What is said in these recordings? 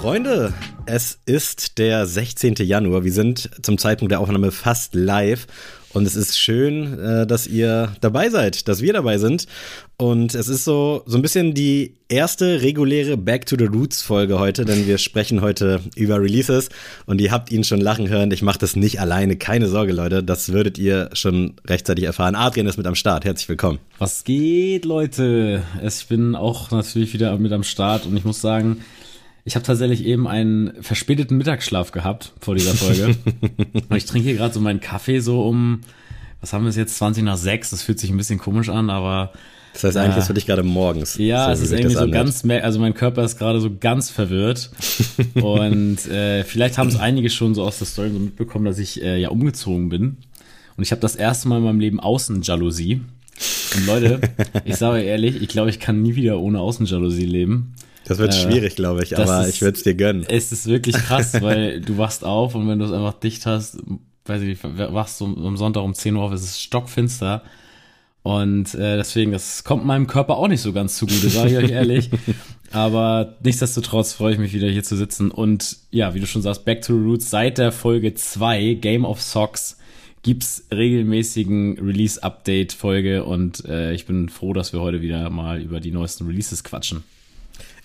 Freunde, es ist der 16. Januar. Wir sind zum Zeitpunkt der Aufnahme fast live. Und es ist schön, äh, dass ihr dabei seid, dass wir dabei sind. Und es ist so, so ein bisschen die erste reguläre Back to the Roots Folge heute, denn wir sprechen heute über Releases und ihr habt ihn schon lachen hören. Ich mache das nicht alleine, keine Sorge, Leute. Das würdet ihr schon rechtzeitig erfahren. Adrian ist mit am Start. Herzlich willkommen. Was geht, Leute? Ich bin auch natürlich wieder mit am Start und ich muss sagen, ich habe tatsächlich eben einen verspäteten Mittagsschlaf gehabt vor dieser Folge. und ich trinke hier gerade so meinen Kaffee so um, was haben wir jetzt, 20 nach 6. Das fühlt sich ein bisschen komisch an, aber. Das heißt, eigentlich äh, ist für dich gerade morgens. Ja, so, es ist irgendwie so ganz, also mein Körper ist gerade so ganz verwirrt. und äh, vielleicht haben es einige schon so aus der Story so mitbekommen, dass ich äh, ja umgezogen bin. Und ich habe das erste Mal in meinem Leben Außenjalousie. Und Leute, ich sage ehrlich, ich glaube, ich kann nie wieder ohne Außenjalousie leben. Das wird äh, schwierig, glaube ich, aber ist, ich würde es dir gönnen. Es ist wirklich krass, weil du wachst auf und wenn du es einfach dicht hast, weiß ich nicht, wachst du am Sonntag um 10 Uhr auf, es ist stockfinster. Und äh, deswegen, das kommt meinem Körper auch nicht so ganz zugute, sage ich euch ehrlich. Aber nichtsdestotrotz freue ich mich wieder hier zu sitzen. Und ja, wie du schon sagst, Back to the Roots, seit der Folge 2, Game of Socks, gibt's regelmäßigen Release-Update-Folge und äh, ich bin froh, dass wir heute wieder mal über die neuesten Releases quatschen.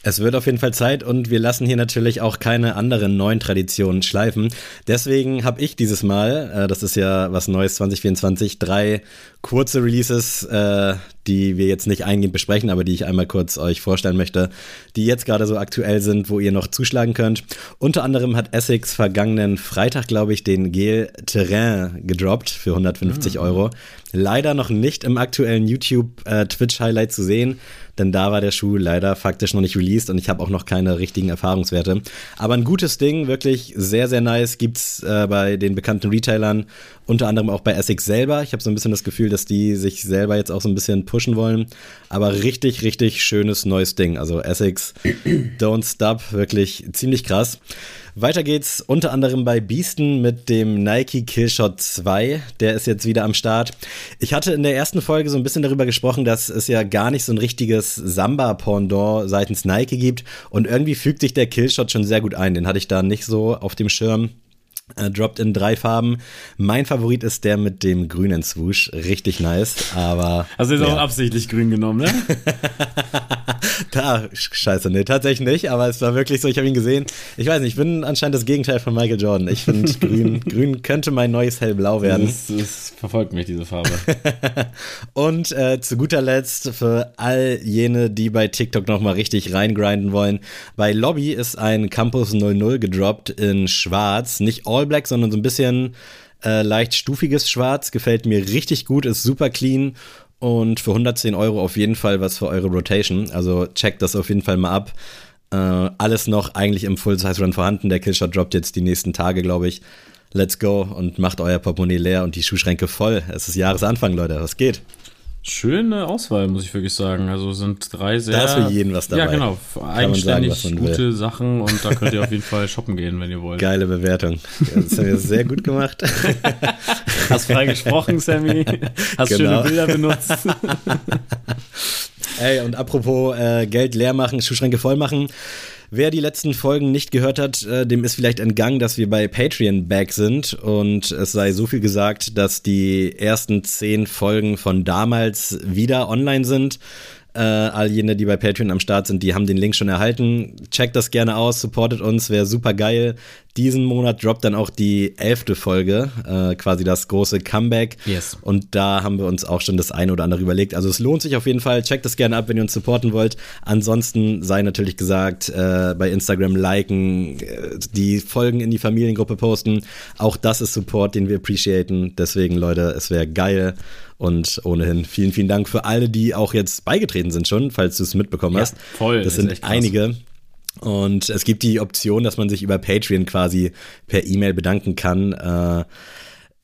Es wird auf jeden Fall Zeit und wir lassen hier natürlich auch keine anderen neuen Traditionen schleifen. Deswegen habe ich dieses Mal, äh, das ist ja was Neues 2024, drei kurze Releases, äh, die wir jetzt nicht eingehend besprechen, aber die ich einmal kurz euch vorstellen möchte, die jetzt gerade so aktuell sind, wo ihr noch zuschlagen könnt. Unter anderem hat Essex vergangenen Freitag, glaube ich, den Gel Terrain gedroppt für 150 mhm. Euro. Leider noch nicht im aktuellen YouTube äh, Twitch Highlight zu sehen denn da war der Schuh leider faktisch noch nicht released und ich habe auch noch keine richtigen Erfahrungswerte. Aber ein gutes Ding, wirklich sehr, sehr nice, gibt's äh, bei den bekannten Retailern, unter anderem auch bei Essex selber. Ich habe so ein bisschen das Gefühl, dass die sich selber jetzt auch so ein bisschen pushen wollen. Aber richtig, richtig schönes neues Ding. Also Essex Don't Stop, wirklich ziemlich krass. Weiter geht's unter anderem bei Beasten mit dem Nike Killshot 2. Der ist jetzt wieder am Start. Ich hatte in der ersten Folge so ein bisschen darüber gesprochen, dass es ja gar nicht so ein richtiges Samba-Pendant seitens Nike gibt. Und irgendwie fügt sich der Killshot schon sehr gut ein. Den hatte ich da nicht so auf dem Schirm. Droppt in drei Farben. Mein Favorit ist der mit dem grünen Swoosh. Richtig nice, aber. Also ist ja. auch absichtlich grün genommen, ne? da, scheiße, nee, tatsächlich nicht, aber es war wirklich so, ich habe ihn gesehen. Ich weiß nicht, ich bin anscheinend das Gegenteil von Michael Jordan. Ich finde, grün, grün könnte mein neues hellblau werden. Das, das verfolgt mich, diese Farbe. Und äh, zu guter Letzt für all jene, die bei TikTok nochmal richtig reingrinden wollen. Bei Lobby ist ein Campus 00 gedroppt in schwarz, nicht All Black, sondern so ein bisschen äh, leicht stufiges Schwarz. Gefällt mir richtig gut, ist super clean und für 110 Euro auf jeden Fall was für eure Rotation. Also checkt das auf jeden Fall mal ab. Äh, alles noch eigentlich im Full-Size-Run vorhanden. Der Killshot droppt jetzt die nächsten Tage, glaube ich. Let's go und macht euer Portemonnaie leer und die Schuhschränke voll. Es ist Jahresanfang, Leute. Was geht? Schöne Auswahl, muss ich wirklich sagen. Also sind drei sehr. Da ist für jeden was dabei. Ja, genau. Eigenständig sagen, gute will. Sachen und da könnt ihr auf jeden Fall shoppen gehen, wenn ihr wollt. Geile Bewertung. Das haben wir sehr gut gemacht. Hast frei gesprochen, Sammy. Hast genau. schöne Bilder benutzt. Ey, und apropos äh, Geld leer machen, Schuhschränke voll machen. Wer die letzten Folgen nicht gehört hat, äh, dem ist vielleicht entgangen, dass wir bei Patreon back sind und es sei so viel gesagt, dass die ersten zehn Folgen von damals wieder online sind. Äh, all jene, die bei Patreon am Start sind, die haben den Link schon erhalten. Checkt das gerne aus, supportet uns, wäre super geil. Diesen Monat droppt dann auch die elfte Folge, äh, quasi das große Comeback. Yes. Und da haben wir uns auch schon das eine oder andere überlegt. Also es lohnt sich auf jeden Fall. Checkt das gerne ab, wenn ihr uns supporten wollt. Ansonsten sei natürlich gesagt, äh, bei Instagram liken, äh, die Folgen in die Familiengruppe posten. Auch das ist Support, den wir appreciaten. Deswegen, Leute, es wäre geil. Und ohnehin vielen, vielen Dank für alle, die auch jetzt beigetreten sind schon, falls du es mitbekommen hast. Ja, voll. Das, das sind einige. Und es gibt die Option, dass man sich über Patreon quasi per E-Mail bedanken kann. Äh,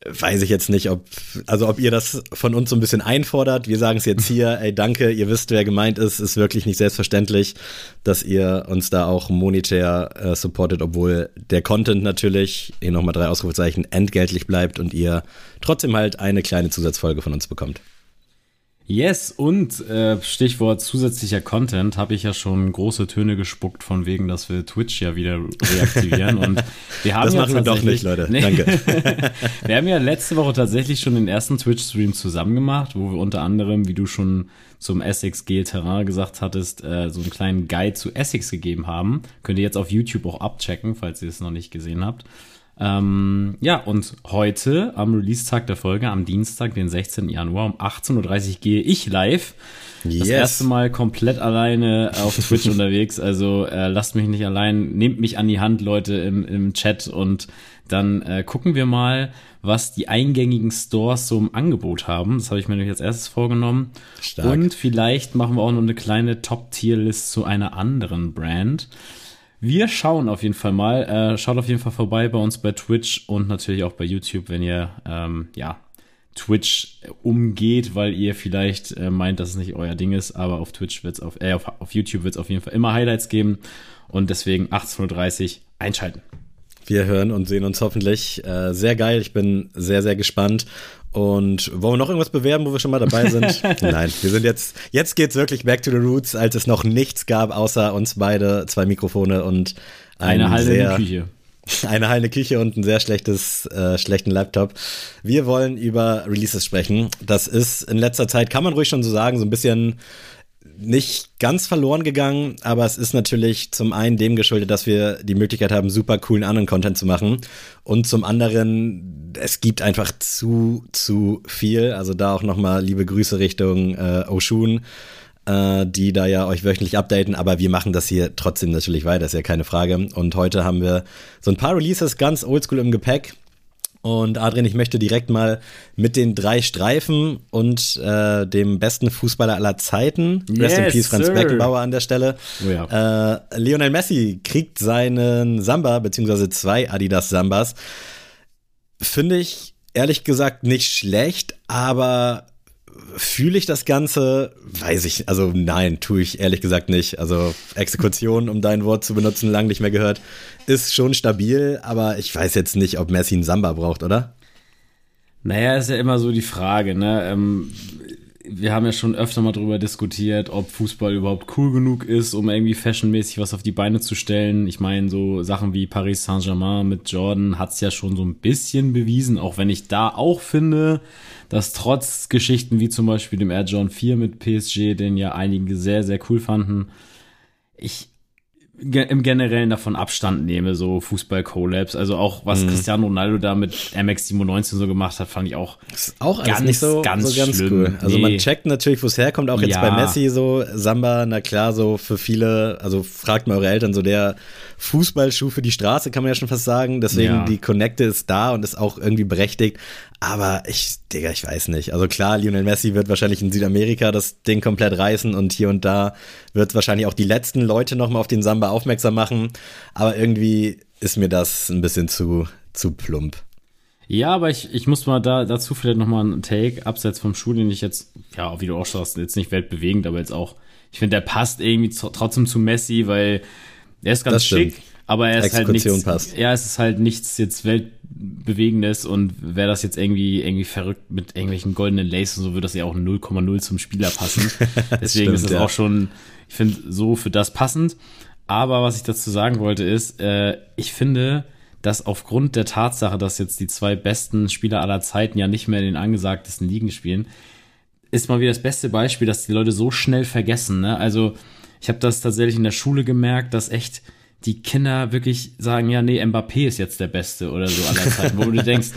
weiß ich jetzt nicht, ob, also ob ihr das von uns so ein bisschen einfordert. Wir sagen es jetzt hier, ey, danke, ihr wisst, wer gemeint ist, ist wirklich nicht selbstverständlich, dass ihr uns da auch monetär äh, supportet, obwohl der Content natürlich, hier nochmal drei Ausrufezeichen, entgeltlich bleibt und ihr trotzdem halt eine kleine Zusatzfolge von uns bekommt. Yes, und äh, Stichwort zusätzlicher Content habe ich ja schon große Töne gespuckt von wegen, dass wir Twitch ja wieder reaktivieren und wir haben das ja machen wir doch nicht, Leute. Nee. Danke. wir haben ja letzte Woche tatsächlich schon den ersten Twitch-Stream zusammen gemacht, wo wir unter anderem, wie du schon zum Essex Gel Terrain gesagt hattest, äh, so einen kleinen Guide zu Essex gegeben haben. Könnt ihr jetzt auf YouTube auch abchecken, falls ihr es noch nicht gesehen habt. Ähm, ja, und heute am Release-Tag der Folge, am Dienstag, den 16. Januar um 18.30 Uhr gehe ich live. Yes. Das erste Mal komplett alleine auf Twitch unterwegs. Also äh, lasst mich nicht allein, nehmt mich an die Hand, Leute, im, im Chat und dann äh, gucken wir mal, was die eingängigen Stores so im Angebot haben. Das habe ich mir nämlich als erstes vorgenommen. Stark. Und vielleicht machen wir auch noch eine kleine Top-Tier-List zu einer anderen Brand. Wir schauen auf jeden Fall mal. Äh, schaut auf jeden Fall vorbei bei uns bei Twitch und natürlich auch bei YouTube, wenn ihr ähm, ja Twitch umgeht, weil ihr vielleicht äh, meint, dass es nicht euer Ding ist, aber auf Twitch wird's auf, äh, auf, auf YouTube wird es auf jeden Fall immer Highlights geben und deswegen 18.30 Uhr einschalten. Wir hören und sehen uns hoffentlich. Äh, sehr geil. Ich bin sehr, sehr gespannt. Und wollen wir noch irgendwas bewerben, wo wir schon mal dabei sind? Nein, wir sind jetzt, jetzt geht's wirklich back to the roots, als es noch nichts gab, außer uns beide, zwei Mikrofone und ein eine halbe Küche. Eine heile Küche und ein sehr schlechtes, äh, schlechten Laptop. Wir wollen über Releases sprechen. Das ist in letzter Zeit, kann man ruhig schon so sagen, so ein bisschen nicht ganz verloren gegangen, aber es ist natürlich zum einen dem geschuldet, dass wir die Möglichkeit haben, super coolen anderen Content zu machen und zum anderen, es gibt einfach zu, zu viel. Also da auch nochmal liebe Grüße Richtung äh, Oshun, äh, die da ja euch wöchentlich updaten, aber wir machen das hier trotzdem natürlich weiter, ist ja keine Frage. Und heute haben wir so ein paar Releases ganz oldschool im Gepäck. Und Adrian, ich möchte direkt mal mit den drei Streifen und äh, dem besten Fußballer aller Zeiten, yes, Rest in Peace Franz sir. Beckenbauer an der Stelle. Oh ja. äh, Lionel Messi kriegt seinen Samba, beziehungsweise zwei Adidas Sambas. Finde ich ehrlich gesagt nicht schlecht, aber Fühle ich das Ganze? Weiß ich, also nein, tue ich ehrlich gesagt nicht. Also Exekution, um dein Wort zu benutzen, lang nicht mehr gehört, ist schon stabil, aber ich weiß jetzt nicht, ob Messi einen Samba braucht, oder? Naja, ist ja immer so die Frage, ne? Ähm, wir haben ja schon öfter mal drüber diskutiert, ob Fußball überhaupt cool genug ist, um irgendwie fashionmäßig was auf die Beine zu stellen. Ich meine, so Sachen wie Paris Saint-Germain mit Jordan hat es ja schon so ein bisschen bewiesen, auch wenn ich da auch finde, dass trotz Geschichten wie zum Beispiel dem Air John 4 mit PSG, den ja einige sehr, sehr cool fanden, ich im Generellen davon Abstand nehme, so Fußball-Collabs. Also auch was mhm. Cristiano Ronaldo da mit MX97 so gemacht hat, fand ich auch, ist auch ganz, nicht so ganz, so ganz schlimm. cool. Also nee. man checkt natürlich, wo es herkommt, auch jetzt ja. bei Messi so, Samba, na klar, so für viele, also fragt mal eure Eltern, so der Fußballschuh für die Straße, kann man ja schon fast sagen. Deswegen ja. die Connecte ist da und ist auch irgendwie berechtigt. Aber ich, Digga, ich weiß nicht. Also klar, Lionel Messi wird wahrscheinlich in Südamerika das Ding komplett reißen und hier und da wird wahrscheinlich auch die letzten Leute nochmal auf den Samba aufmerksam machen. Aber irgendwie ist mir das ein bisschen zu, zu plump. Ja, aber ich, ich muss mal da, dazu vielleicht nochmal einen Take, abseits vom Schuh, den ich jetzt, ja, wie du auch sagst, jetzt nicht weltbewegend, aber jetzt auch, ich finde, der passt irgendwie trotzdem zu Messi, weil er ist ganz schick, aber er ist halt nichts, passt. ja, es ist halt nichts jetzt weltbewegendes und wäre das jetzt irgendwie irgendwie verrückt mit irgendwelchen goldenen Laces und so würde das ja auch 0,0 zum Spieler passen. Deswegen stimmt, ist es ja. auch schon, ich finde so für das passend. Aber was ich dazu sagen wollte ist, äh, ich finde, dass aufgrund der Tatsache, dass jetzt die zwei besten Spieler aller Zeiten ja nicht mehr in den angesagtesten Ligen spielen, ist mal wieder das beste Beispiel, dass die Leute so schnell vergessen. Ne? Also ich habe das tatsächlich in der Schule gemerkt, dass echt die Kinder wirklich sagen, ja, nee, Mbappé ist jetzt der Beste oder so aller Zeiten, wo du denkst,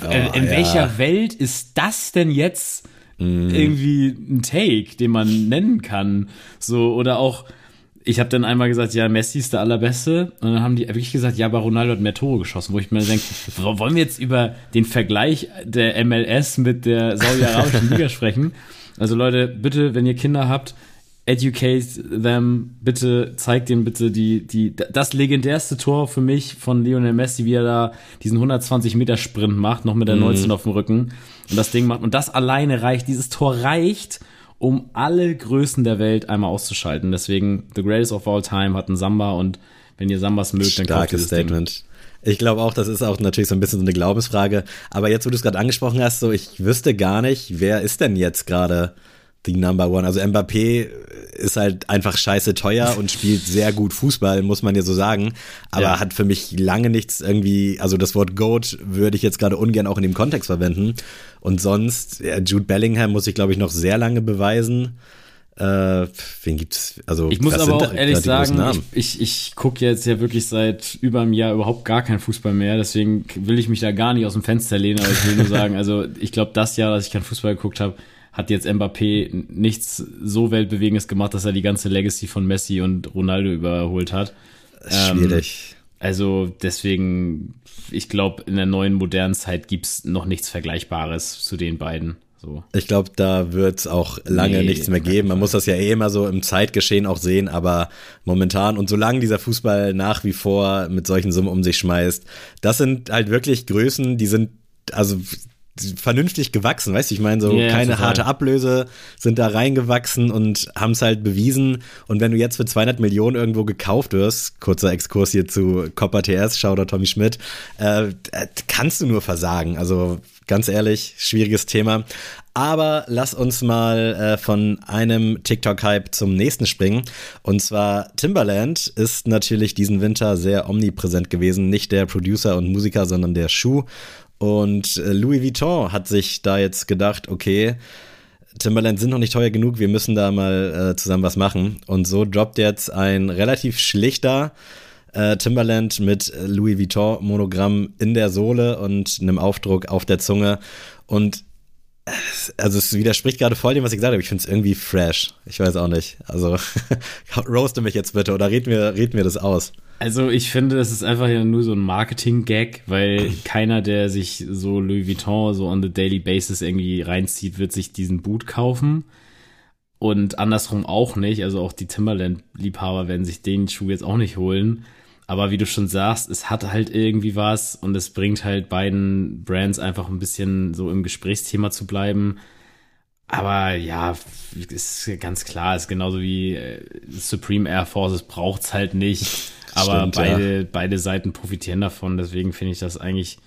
oh, in ja. welcher Welt ist das denn jetzt mm. irgendwie ein Take, den man nennen kann? So, oder auch, ich habe dann einmal gesagt, ja, Messi ist der allerbeste. Und dann haben die wirklich gesagt, ja, aber Ronaldo hat mehr Tore geschossen, wo ich mir denke, wollen wir jetzt über den Vergleich der MLS mit der saudi-arabischen Liga sprechen? Also Leute, bitte, wenn ihr Kinder habt, educate them, bitte zeigt denen bitte die, die, das legendärste Tor für mich von Lionel Messi, wie er da diesen 120 Meter Sprint macht, noch mit der 19 mhm. auf dem Rücken und das Ding macht. Und das alleine reicht, dieses Tor reicht, um alle Größen der Welt einmal auszuschalten. Deswegen, The Greatest of All Time hat einen Samba und wenn ihr Sambas mögt, dann kauft ihr das Statement. Ding. Ich glaube auch, das ist auch natürlich so ein bisschen so eine Glaubensfrage. Aber jetzt, wo du es gerade angesprochen hast, so ich wüsste gar nicht, wer ist denn jetzt gerade the number one. Also Mbappé ist halt einfach scheiße teuer und spielt sehr gut Fußball, muss man ja so sagen. Aber ja. hat für mich lange nichts irgendwie, also das Wort Goat würde ich jetzt gerade ungern auch in dem Kontext verwenden. Und sonst, ja, Jude Bellingham muss ich, glaube ich, noch sehr lange beweisen. Äh, wen gibt's? Also ich muss aber auch ehrlich sagen, ich, ich, ich gucke jetzt ja wirklich seit über einem Jahr überhaupt gar keinen Fußball mehr. Deswegen will ich mich da gar nicht aus dem Fenster lehnen. Aber ich will nur sagen, also ich glaube, das Jahr, dass ich keinen Fußball geguckt habe, hat jetzt Mbappé nichts so weltbewegendes gemacht, dass er die ganze Legacy von Messi und Ronaldo überholt hat. Schwierig. Ähm, also deswegen, ich glaube, in der neuen modernen Zeit gibt's noch nichts Vergleichbares zu den beiden. So. Ich glaube, da wird es auch lange nee, nichts mehr geben. Man muss das ja eh immer so im Zeitgeschehen auch sehen, aber momentan und solange dieser Fußball nach wie vor mit solchen Summen um sich schmeißt, das sind halt wirklich Größen, die sind, also vernünftig gewachsen, weißt du, ich meine, so yeah, keine total. harte Ablöse sind da reingewachsen und haben es halt bewiesen. Und wenn du jetzt für 200 Millionen irgendwo gekauft wirst, kurzer Exkurs hier zu Copper TS, schau da Tommy Schmidt, äh, kannst du nur versagen. Also ganz ehrlich, schwieriges Thema. Aber lass uns mal äh, von einem TikTok-Hype zum nächsten springen. Und zwar Timbaland ist natürlich diesen Winter sehr omnipräsent gewesen. Nicht der Producer und Musiker, sondern der Schuh. Und äh, Louis Vuitton hat sich da jetzt gedacht, okay, Timberland sind noch nicht teuer genug, wir müssen da mal äh, zusammen was machen. Und so droppt jetzt ein relativ schlichter äh, Timberland mit Louis Vuitton Monogramm in der Sohle und einem Aufdruck auf der Zunge. Und also es widerspricht gerade voll dem, was ich gesagt habe. Ich finde es irgendwie fresh. Ich weiß auch nicht. Also roaste mich jetzt bitte oder red mir, red mir das aus. Also ich finde, das ist einfach ja nur so ein Marketing-Gag, weil keiner, der sich so Louis Vuitton so on the daily basis irgendwie reinzieht, wird sich diesen Boot kaufen. Und andersrum auch nicht. Also auch die Timberland-Liebhaber werden sich den Schuh jetzt auch nicht holen. Aber wie du schon sagst, es hat halt irgendwie was und es bringt halt beiden Brands einfach ein bisschen so im Gesprächsthema zu bleiben. Aber ja, ist ganz klar, ist genauso wie äh, Supreme Air Forces braucht's halt nicht. Aber Stimmt, beide, ja. beide Seiten profitieren davon. Deswegen finde ich das eigentlich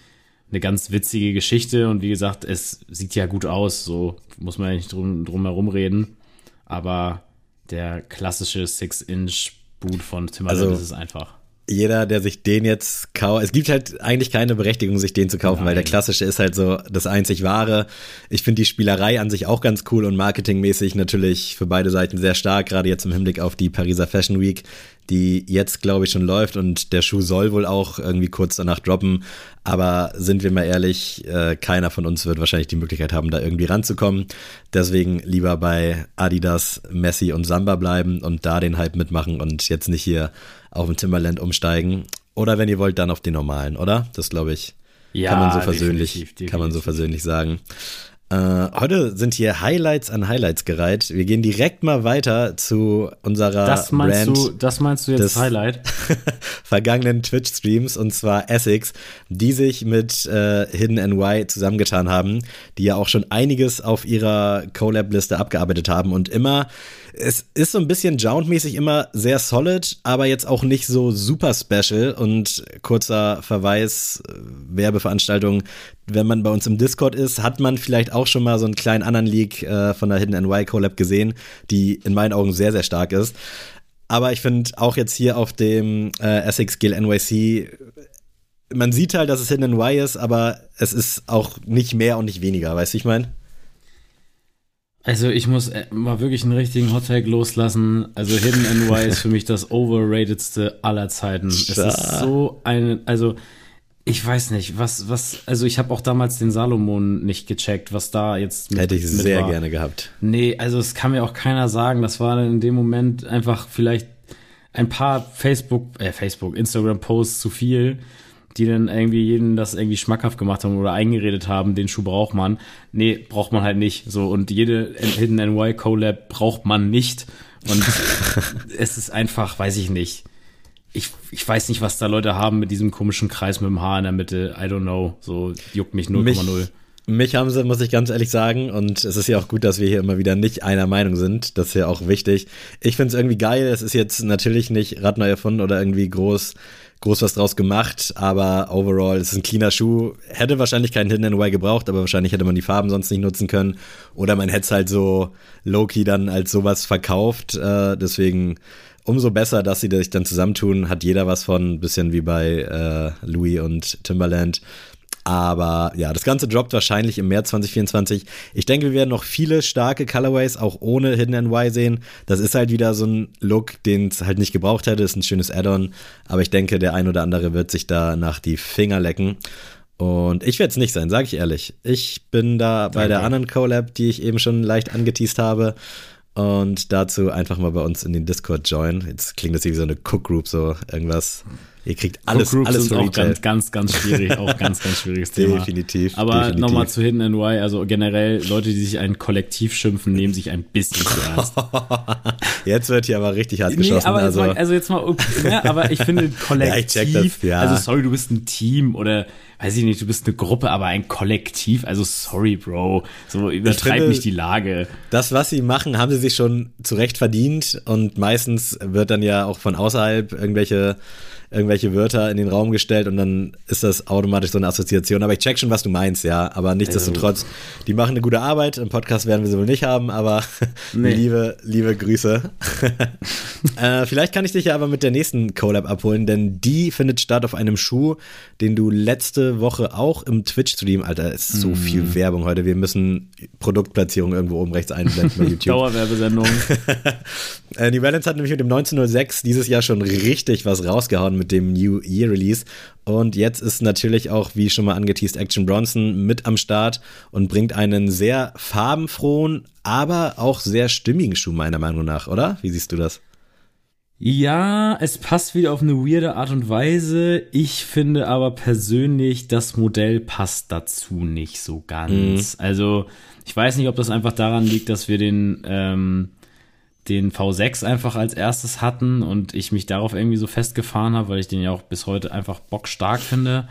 eine ganz witzige Geschichte. Und wie gesagt, es sieht ja gut aus. So muss man ja nicht drum, drum herum reden. Aber der klassische Six-Inch-Boot von Timberland also, ist es einfach jeder, der sich den jetzt kauft, es gibt halt eigentlich keine Berechtigung, sich den zu kaufen, Nein. weil der klassische ist halt so das einzig wahre. Ich finde die Spielerei an sich auch ganz cool und marketingmäßig natürlich für beide Seiten sehr stark, gerade jetzt im Hinblick auf die Pariser Fashion Week, die jetzt, glaube ich, schon läuft und der Schuh soll wohl auch irgendwie kurz danach droppen. Aber sind wir mal ehrlich, äh, keiner von uns wird wahrscheinlich die Möglichkeit haben, da irgendwie ranzukommen. Deswegen lieber bei Adidas, Messi und Samba bleiben und da den Hype mitmachen und jetzt nicht hier auf dem Timberland umsteigen. Oder wenn ihr wollt, dann auf den normalen, oder? Das glaube ich. Ja, kann man so versöhnlich, definitiv, definitiv. kann man so versöhnlich sagen. Äh, heute sind hier Highlights an Highlights gereiht. Wir gehen direkt mal weiter zu unserer das meinst Brand Du, das meinst du jetzt Highlight? vergangenen Twitch-Streams und zwar Essex, die sich mit äh, Hidden NY zusammengetan haben, die ja auch schon einiges auf ihrer Collab-Liste abgearbeitet haben und immer es ist so ein bisschen Jound-mäßig immer sehr solid, aber jetzt auch nicht so super special. Und kurzer Verweis, äh, Werbeveranstaltung, wenn man bei uns im Discord ist, hat man vielleicht auch schon mal so einen kleinen anderen Leak äh, von der Hidden NY Collab gesehen, die in meinen Augen sehr, sehr stark ist. Aber ich finde auch jetzt hier auf dem äh, Essex Gill NYC, man sieht halt, dass es Hidden NY ist, aber es ist auch nicht mehr und nicht weniger, weißt du, ich meine? Also ich muss äh, mal wirklich einen richtigen Hottag loslassen. Also Hidden NY ist für mich das overratedste aller Zeiten. Es ist so ein, also ich weiß nicht, was, was, also ich habe auch damals den Salomon nicht gecheckt, was da jetzt mit, Hätte ich sehr war. gerne gehabt. Nee, also es kann mir auch keiner sagen. Das war in dem Moment einfach vielleicht ein paar Facebook, äh, Facebook, Instagram-Posts zu viel die dann irgendwie jeden das irgendwie schmackhaft gemacht haben oder eingeredet haben, den Schuh braucht man. Nee, braucht man halt nicht. So, und jede Hidden NY Collab braucht man nicht. Und es ist einfach, weiß ich nicht. Ich, ich weiß nicht, was da Leute haben mit diesem komischen Kreis mit dem Haar in der Mitte. I don't know. So juckt mich 0,0. Mich haben sie, muss ich ganz ehrlich sagen, und es ist ja auch gut, dass wir hier immer wieder nicht einer Meinung sind. Das ist ja auch wichtig. Ich finde es irgendwie geil. Es ist jetzt natürlich nicht Radneu erfunden oder irgendwie groß groß was draus gemacht, aber overall ist es ein cleaner Schuh. Hätte wahrscheinlich keinen Hidden NY gebraucht, aber wahrscheinlich hätte man die Farben sonst nicht nutzen können. Oder man hätte es halt so low-key dann als sowas verkauft. Äh, deswegen umso besser, dass sie sich dann zusammentun. Hat jeder was von, bisschen wie bei äh, Louis und Timberland. Aber ja, das Ganze droppt wahrscheinlich im März 2024. Ich denke, wir werden noch viele starke Colorways auch ohne Hidden NY sehen. Das ist halt wieder so ein Look, den es halt nicht gebraucht hätte. Ist ein schönes Add-on. Aber ich denke, der ein oder andere wird sich da nach die Finger lecken. Und ich werde es nicht sein, sage ich ehrlich. Ich bin da bei der anderen Collab, die ich eben schon leicht angeteased habe. Und dazu einfach mal bei uns in den Discord join. Jetzt klingt das wie so eine Cook Group, so irgendwas. Ihr kriegt alles, Groups alles sind auch ganz, ganz, ganz schwierig, auch ganz, ganz schwieriges Thema. Definitiv. Aber nochmal zu Hidden NY, also generell Leute, die sich ein Kollektiv schimpfen, nehmen sich ein bisschen zu ernst. jetzt wird hier aber richtig hart geschossen. Nee, aber also. jetzt mal, also jetzt mal, ja, aber ich finde Kollektiv, Ja, das, ja. also sorry, du bist ein Team oder weiß ich nicht, du bist eine Gruppe, aber ein Kollektiv, also sorry, Bro, so übertreib finde, nicht die Lage. Das, was sie machen, haben sie sich schon zurecht verdient und meistens wird dann ja auch von außerhalb irgendwelche irgendwelche Wörter in den Raum gestellt und dann ist das automatisch so eine Assoziation. Aber ich check schon, was du meinst, ja. Aber nichtsdestotrotz, die machen eine gute Arbeit. Im Podcast werden wir sie wohl nicht haben, aber Nee. liebe, liebe Grüße. äh, vielleicht kann ich dich ja aber mit der nächsten Collab abholen, denn die findet statt auf einem Schuh, den du letzte Woche auch im Twitch-Stream, Alter, ist so viel Werbung heute. Wir müssen Produktplatzierung irgendwo oben rechts einblenden bei YouTube. Dauerwerbesendung. Äh, New Balance hat nämlich mit dem 1906 dieses Jahr schon richtig was rausgehauen mit dem New Year Release. Und jetzt ist natürlich auch, wie schon mal angeteased, Action Bronson mit am Start und bringt einen sehr farbenfrohen, aber auch sehr stimmigen Schuh, meiner Meinung nach, oder? Wie siehst du das? Ja, es passt wieder auf eine weirde Art und Weise. Ich finde aber persönlich, das Modell passt dazu nicht so ganz. Also, ich weiß nicht, ob das einfach daran liegt, dass wir den, ähm, den V6 einfach als erstes hatten und ich mich darauf irgendwie so festgefahren habe, weil ich den ja auch bis heute einfach bockstark finde.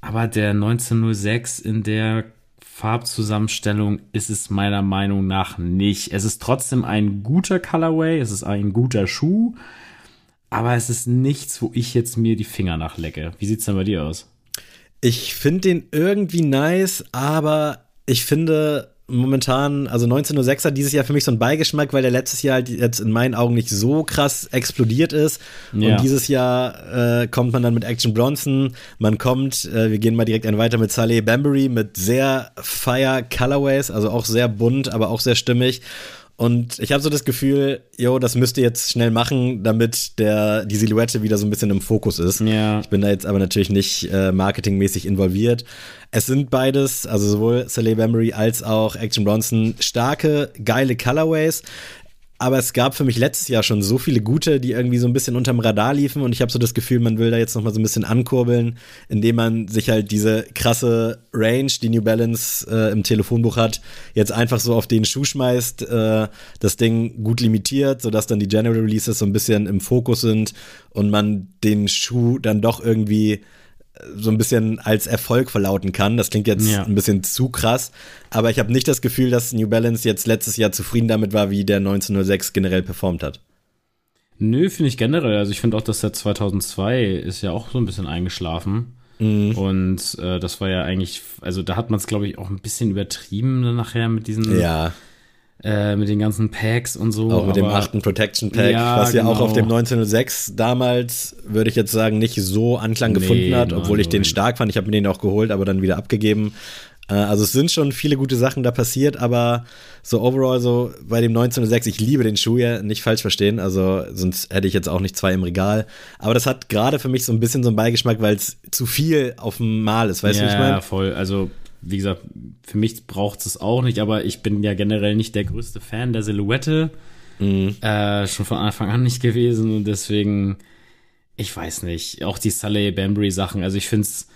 Aber der 1906 in der Farbzusammenstellung ist es meiner Meinung nach nicht. Es ist trotzdem ein guter Colorway, es ist ein guter Schuh, aber es ist nichts, wo ich jetzt mir die Finger nachlecke. Wie sieht's denn bei dir aus? Ich finde den irgendwie nice, aber ich finde momentan, also 1906 hat dieses Jahr für mich so einen Beigeschmack, weil der letztes Jahr halt jetzt in meinen Augen nicht so krass explodiert ist. Ja. Und dieses Jahr äh, kommt man dann mit Action Bronson, man kommt, äh, wir gehen mal direkt einen weiter mit Saleh Bambury mit sehr fire Colorways, also auch sehr bunt, aber auch sehr stimmig. Und ich habe so das Gefühl, jo, das müsst ihr jetzt schnell machen, damit der, die Silhouette wieder so ein bisschen im Fokus ist. Ja. Ich bin da jetzt aber natürlich nicht äh, marketingmäßig involviert. Es sind beides, also sowohl Saleh Bambury als auch Action Bronson, starke, geile Colorways. Aber es gab für mich letztes Jahr schon so viele gute, die irgendwie so ein bisschen unterm Radar liefen und ich habe so das Gefühl, man will da jetzt nochmal so ein bisschen ankurbeln, indem man sich halt diese krasse Range, die New Balance äh, im Telefonbuch hat, jetzt einfach so auf den Schuh schmeißt, äh, das Ding gut limitiert, sodass dann die General Releases so ein bisschen im Fokus sind und man den Schuh dann doch irgendwie so ein bisschen als Erfolg verlauten kann. Das klingt jetzt Ja. ein bisschen zu krass, aber ich habe nicht das Gefühl, dass New Balance jetzt letztes Jahr zufrieden damit war, wie der 1906 generell performt hat. Nö, finde ich generell. Also ich finde auch, dass der 2002 ist ja auch so ein bisschen eingeschlafen. Und äh, das war ja eigentlich, also da hat man es, glaube ich, auch ein bisschen übertrieben dann nachher mit diesen, Ja, äh, mit den ganzen Packs und so. auch mit dem achten Protection Pack, Ja, was ja auch genau. auf dem 1906 damals, würde ich jetzt sagen, nicht so Anklang Nee, gefunden hat, obwohl ich den nein. stark fand. Ich habe mir den auch geholt, aber dann wieder abgegeben. Äh, Also es sind schon viele gute Sachen da passiert, aber so overall so bei dem 1906, ich liebe den Schuh ja, nicht falsch verstehen, also sonst hätte ich jetzt auch nicht zwei im Regal. Aber das hat gerade für mich so ein bisschen so einen Beigeschmack, weil es zu viel auf dem Mal ist, weißt du, ja, wie ich meine? Ja, voll. Also, wie gesagt, für mich braucht es auch nicht, aber ich bin ja generell nicht der größte Fan der Silhouette. Mhm. Äh, schon von Anfang an nicht gewesen und deswegen, ich weiß nicht, auch die Saleh Bambury Sachen. Also, ich finde es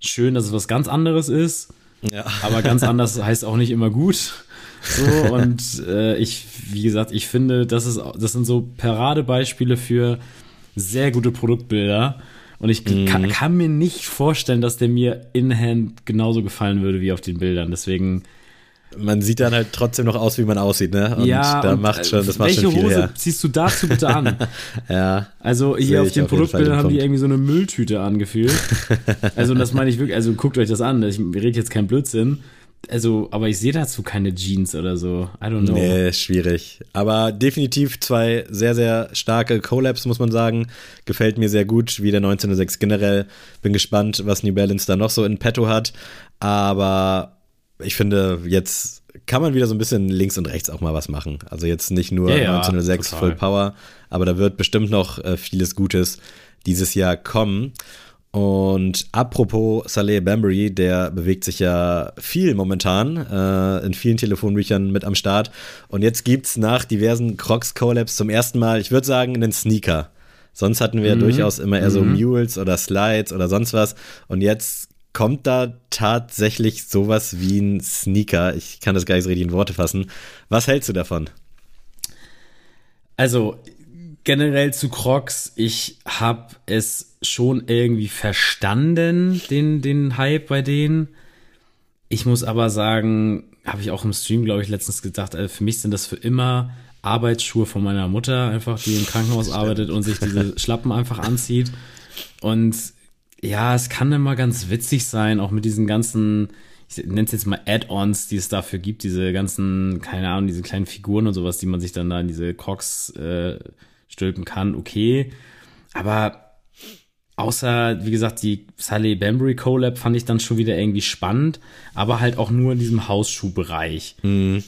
schön, dass es was ganz anderes ist, Ja. aber ganz anders heißt auch nicht immer gut. So, und äh, ich, wie gesagt, ich finde, das, ist, das sind so Paradebeispiele für sehr gute Produktbilder. Und ich kann, kann mir nicht vorstellen, dass der mir in Hand genauso gefallen würde wie auf den Bildern. Deswegen man sieht dann halt trotzdem noch aus, wie man aussieht, ne? Und ja, da macht schon, das macht schon viel Hose her. ziehst du dazu bitte an? ja. Also hier auf den Produktbildern haben die irgendwie so eine Mülltüte angefühlt. also das meine ich wirklich, also guckt euch das an, ich rede jetzt kein Blödsinn. Also, aber ich sehe dazu keine Jeans oder so. I don't know. Nee, schwierig. Aber definitiv zwei sehr, sehr starke Collabs, muss man sagen. Gefällt mir sehr gut, wie der 1906 generell. Bin gespannt, was New Balance da noch so in petto hat. Aber ich finde, jetzt kann man wieder so ein bisschen links und rechts auch mal was machen. Also jetzt nicht nur ja, 1906 ja, Full Power, aber da wird bestimmt noch äh, vieles Gutes dieses Jahr kommen. Und apropos Saleh Bambury, der bewegt sich ja viel momentan, äh, in vielen Telefonbüchern mit am Start. Und jetzt gibt's nach diversen Crocs Collabs zum ersten Mal, ich würde sagen, einen Sneaker. Sonst hatten wir mhm. durchaus immer eher so mhm. Mules oder Slides oder sonst was. Und jetzt kommt da tatsächlich sowas wie ein Sneaker. Ich kann das gar nicht so richtig in Worte fassen. Was hältst du davon? Also generell zu Crocs, ich habe es schon irgendwie verstanden, den, den Hype bei denen. Ich muss aber sagen, habe ich auch im Stream, glaube ich, letztens gesagt, also für mich sind das für immer Arbeitsschuhe von meiner Mutter, einfach, die im Krankenhaus arbeitet und sich diese Schlappen einfach anzieht. Und ja, es kann immer ganz witzig sein, auch mit diesen ganzen, ich nenne es jetzt mal Add-ons, die es dafür gibt, diese ganzen, keine Ahnung, diese kleinen Figuren und sowas, die man sich dann da in diese Crocs äh, stülpen kann, okay. Aber außer, wie gesagt, die Sally Bambury Collab fand ich dann schon wieder irgendwie spannend, aber halt auch nur in diesem Hausschuhbereich. Mhm.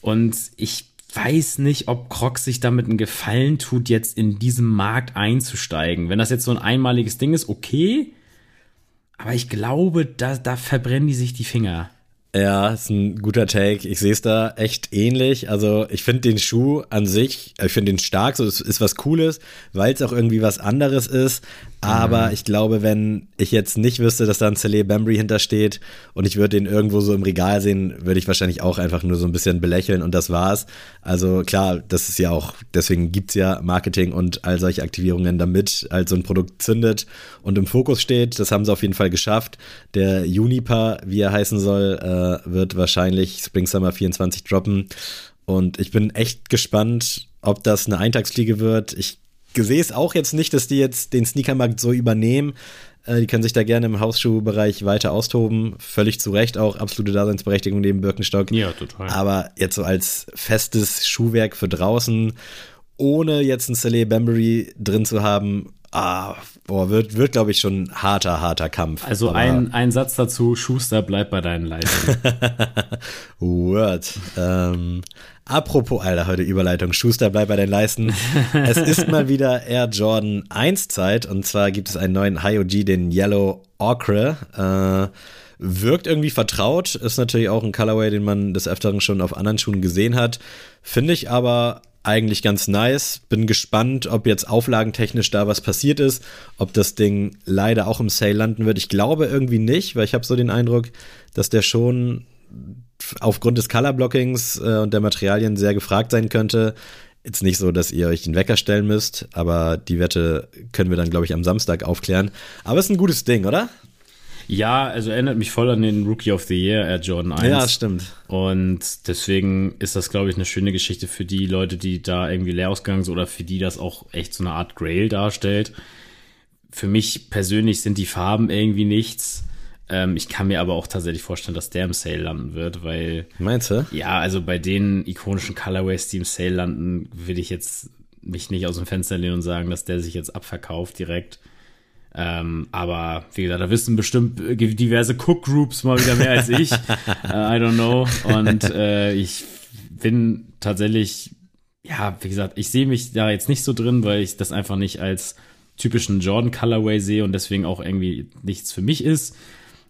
Und ich weiß nicht, ob Crocs sich damit einen Gefallen tut, jetzt in diesem Markt einzusteigen. Wenn das jetzt so ein einmaliges Ding ist, okay. Aber ich glaube, da, da verbrennen die sich die Finger. Ja, ist ein guter Take. Ich sehe es da echt ähnlich. Also ich finde den Schuh an sich, ich finde den stark, so es ist was Cooles, weil es auch irgendwie was anderes ist. Aber mhm. ich glaube, wenn ich jetzt nicht wüsste, dass da ein Celie Bambry hintersteht und ich würde den irgendwo so im Regal sehen, würde ich wahrscheinlich auch einfach nur so ein bisschen belächeln und das war's. Also klar, das ist ja auch, deswegen gibt's ja Marketing und all solche Aktivierungen, damit halt so ein Produkt zündet und im Fokus steht. Das haben sie auf jeden Fall geschafft. Der Juniper, wie er heißen soll, äh, wird wahrscheinlich Spring Summer 24 droppen. Und ich bin echt gespannt, ob das eine Eintagsfliege wird. Ich sehe es auch jetzt nicht, dass die jetzt den Sneakermarkt so übernehmen. Äh, die können sich da gerne im Hausschuhbereich weiter austoben. Völlig zu Recht auch absolute Daseinsberechtigung neben Birkenstock. Ja, total. Aber jetzt so als festes Schuhwerk für draußen, ohne jetzt ein Saleh Bambury drin zu haben, ah, boah, wird, wird glaube ich, schon harter, harter Kampf. Also ein, ein Satz dazu, Schuster, bleib bei deinen Leisten. Word. Ähm, Apropos, Alter, heute Überleitung. Schuster, bleib bei deinen Leisten. es ist mal wieder Air Jordan 1 Zeit und zwar gibt es einen neuen High OG, den Yellow Ochre. Äh, wirkt irgendwie vertraut, ist natürlich auch ein Colorway, den man des Öfteren schon auf anderen Schuhen gesehen hat. Finde ich aber eigentlich ganz nice. Bin gespannt, ob jetzt auflagentechnisch da was passiert ist, ob das Ding leider auch im Sale landen wird. Ich glaube irgendwie nicht, weil ich habe so den Eindruck, dass der schon aufgrund des Colorblockings äh, und der Materialien sehr gefragt sein könnte. Jetzt nicht so, dass ihr euch den Wecker stellen müsst, aber die Wette können wir dann, glaube ich, am Samstag aufklären. Aber es ist ein gutes Ding, oder? Ja, also erinnert mich voll an den Rookie of the Year Air Jordan 1. Ja, stimmt. Und deswegen ist das, glaube ich, eine schöne Geschichte für die Leute, die da irgendwie leer ausgegangen sind oder für die das auch echt so eine Art Grail darstellt. Für mich persönlich sind die Farben irgendwie nichts. Ähm, ich kann mir aber auch tatsächlich vorstellen, dass der im Sale landen wird, weil. Meinst du? Ja, also bei den ikonischen Colorways, die im Sale landen, will ich jetzt mich nicht aus dem Fenster lehnen und sagen, dass der sich jetzt abverkauft direkt. Ähm, aber wie gesagt, da wissen bestimmt diverse Cook Groups mal wieder mehr als ich. uh, I don't know. Und äh, ich bin tatsächlich, ja, wie gesagt, ich sehe mich da jetzt nicht so drin, weil ich das einfach nicht als typischen Jordan Colorway sehe und deswegen auch irgendwie nichts für mich ist.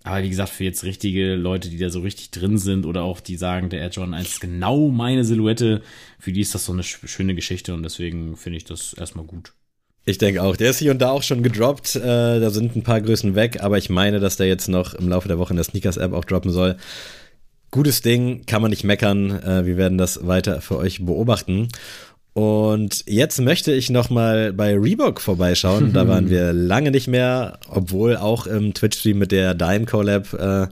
Aber wie gesagt, für jetzt richtige Leute, die da so richtig drin sind oder auch die sagen, der Air Jordan 1 ist genau meine Silhouette, für die ist das so eine schöne Geschichte und deswegen finde ich das erstmal gut. Ich denke auch. Der ist hier und da auch schon gedroppt. Äh, da sind ein paar Größen weg, aber ich meine, dass der jetzt noch im Laufe der Woche in der Sneakers-App auch droppen soll. Gutes Ding, kann man nicht meckern. Äh, wir werden das weiter für euch beobachten. Und jetzt möchte ich noch mal bei Reebok vorbeischauen. Da waren wir lange nicht mehr, obwohl auch im Twitch-Stream mit der Dime Collab äh,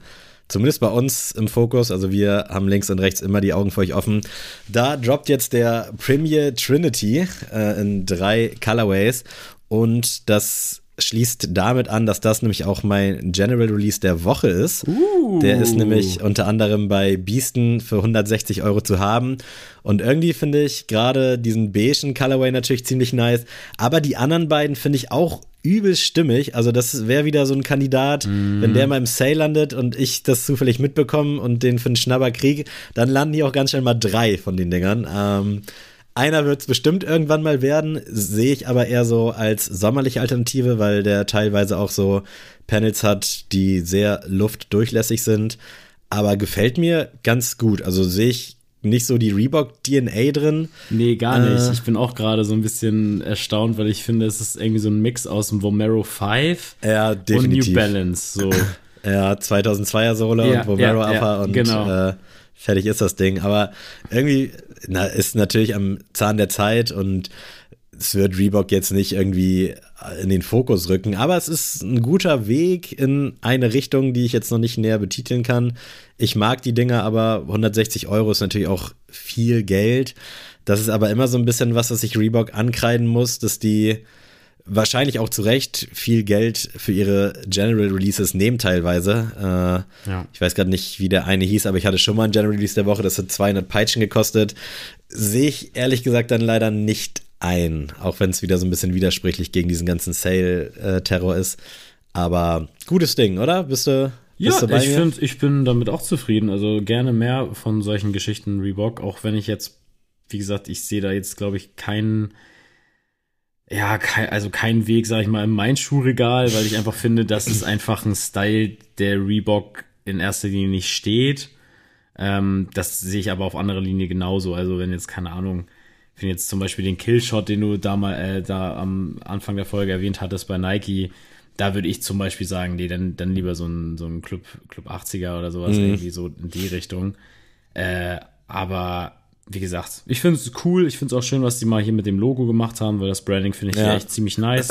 zumindest bei uns im Fokus. Also wir haben links und rechts immer die Augen für euch offen. Da droppt jetzt der Premier Trinity äh, in drei Colorways und das schließt damit an, dass das nämlich auch mein General Release der Woche ist. Uh. Der ist nämlich unter anderem bei Beasten für 160 Euro zu haben. Und irgendwie finde ich gerade diesen beigen Colorway natürlich ziemlich nice. Aber die anderen beiden finde ich auch übel stimmig. Also das wäre wieder so ein Kandidat, mm. wenn der mal im Sale landet und ich das zufällig mitbekomme und den für einen Schnabber kriege, dann landen hier auch ganz schnell mal drei von den Dingern. Ähm, einer wird es bestimmt irgendwann mal werden, sehe ich aber eher so als sommerliche Alternative, weil der teilweise auch so Panels hat, die sehr luftdurchlässig sind. Aber gefällt mir ganz gut. Also sehe ich nicht so die Reebok-DNA drin. Nee, gar nicht. Äh, ich bin auch gerade so ein bisschen erstaunt, weil ich finde, es ist irgendwie so ein Mix aus dem Vomero 5 ja, definitiv. und New Balance. So. ja, 2002er Sohle ja, und Vomero ja, Upper und genau. äh, fertig ist das Ding. Aber irgendwie na, ist natürlich am Zahn der Zeit und es wird Reebok jetzt nicht irgendwie in den Fokus rücken, aber es ist ein guter Weg in eine Richtung, die ich jetzt noch nicht näher betiteln kann. Ich mag die Dinger, aber 160 Euro ist natürlich auch viel Geld. Das ist aber immer so ein bisschen was, was ich Reebok ankreiden muss, dass die wahrscheinlich auch zu Recht viel Geld für ihre General Releases nehmen teilweise. Äh, ja. Ich weiß gerade nicht, wie der eine hieß, aber ich hatte schon mal ein General Release der Woche, das hat 200 Peitschen gekostet. Sehe ich ehrlich gesagt dann leider nicht ein, auch wenn es wieder so ein bisschen widersprüchlich gegen diesen ganzen Sale-Terror ist. Aber gutes Ding, oder? Bist du, ja, ich finde, ich bin damit auch zufrieden. Also gerne mehr von solchen Geschichten Reebok, auch wenn ich jetzt, wie gesagt, ich sehe da jetzt, glaube ich, keinen ja, kein, also kein Weg, sag ich mal, in mein Schuhregal, weil ich einfach finde, das ist einfach ein Style, der Reebok in erster Linie nicht steht. Ähm, das sehe ich aber auf anderer Linie genauso. Also wenn jetzt, keine Ahnung, ich finde jetzt zum Beispiel den Killshot, den du da mal äh, da am Anfang der Folge erwähnt hattest bei Nike, da würde ich zum Beispiel sagen, nee, dann, dann lieber so ein, so ein Club, Club 80er oder sowas, mhm. irgendwie so in die Richtung. Äh, aber wie gesagt, ich finde es cool. Ich finde es auch schön, was die mal hier mit dem Logo gemacht haben, weil das Branding finde ich ja. echt ziemlich nice.